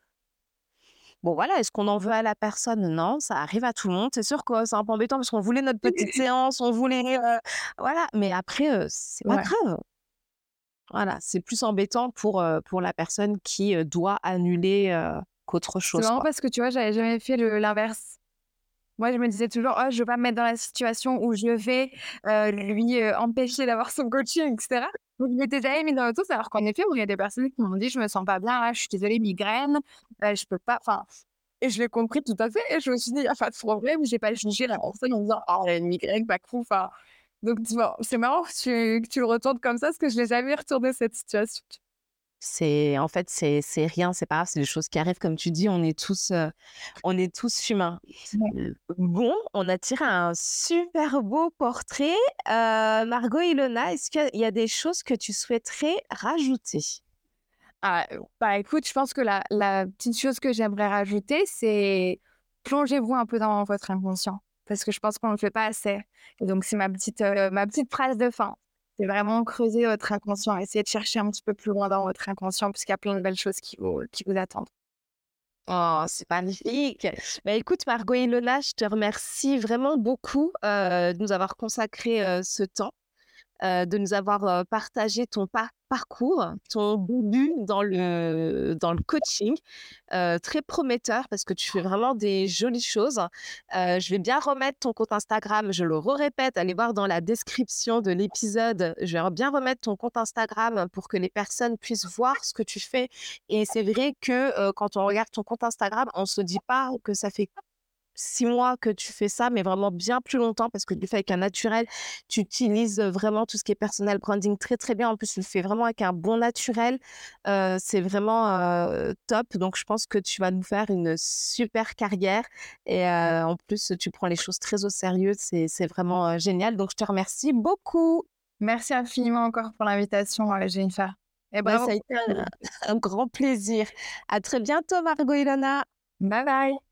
Speaker 1: Bon, voilà, est-ce qu'on en veut à la personne? Non, ça arrive à tout le monde. C'est sûr que c'est un peu embêtant parce qu'on voulait notre petite séance, on voulait. voilà, mais après, c'est pas grave. Voilà, c'est plus embêtant pour, pour la personne qui doit annuler qu'autre chose.
Speaker 2: C'est marrant parce que tu vois, j'avais jamais fait l'inverse. Moi, je me disais toujours, oh, je vais pas me mettre dans la situation où je vais lui empêcher d'avoir son coaching, etc. Donc, je m'étais jamais mis dans le tout, alors qu'en effet, il y a des personnes qui m'ont dit, je me sens pas bien, je suis désolée, migraine, euh, je peux pas, enfin, et je l'ai compris tout à fait, et je me suis dit, enfin, de problème, j'ai pas jugé la personne en disant, oh, elle a une migraine, pas cool, enfin. Donc, c'est marrant que tu, que tu le retournes comme ça, parce que je l'ai jamais retourné cette situation.
Speaker 1: C'est en fait c'est c'est rien, c'est pas grave, c'est des choses qui arrivent comme tu dis, on est tous on est tous humains. Bon, on a tiré un super beau portrait. Margot Ilona, est-ce qu'il y a des choses que tu souhaiterais rajouter?
Speaker 2: Ah, bah écoute, je pense que la, la petite chose que j'aimerais rajouter, c'est plongez-vous un peu dans votre inconscient. Parce que je pense qu'on ne le fait pas assez. Et donc, c'est ma petite, ma petite phrase de fin c'est vraiment creuser votre inconscient, essayer de chercher un petit peu plus loin dans votre inconscient, puisqu'il y a plein de belles choses qui vous, attendent.
Speaker 1: Oh, c'est magnifique. Bah, écoute, Margot et Lona, je te remercie vraiment beaucoup euh, de nous avoir consacré euh, ce temps. De nous avoir partagé ton parcours, ton début dans le, dans le coaching. très prometteur parce que tu fais vraiment des jolies choses. je vais bien remettre ton compte Instagram, je le répète, allez voir dans la description de l'épisode. Je vais bien remettre ton compte Instagram pour que les personnes puissent voir ce que tu fais. Et c'est vrai que quand on regarde ton compte Instagram, on ne se dit pas que ça fait six mois que tu fais ça, mais vraiment bien plus longtemps parce que tu le fais avec un naturel. Tu utilises vraiment tout ce qui est personal branding très très bien. En plus, tu le fais vraiment avec un bon naturel. c'est vraiment top. Donc, je pense que tu vas nous faire une super carrière. Et en plus, tu prends les choses très au sérieux. C'est vraiment génial. Donc, je te remercie beaucoup.
Speaker 2: Merci infiniment encore pour l'invitation, Jennifer.
Speaker 1: Et eh ben, ça a été un, un grand plaisir. À très bientôt, Margot Ilona.
Speaker 2: Bye bye.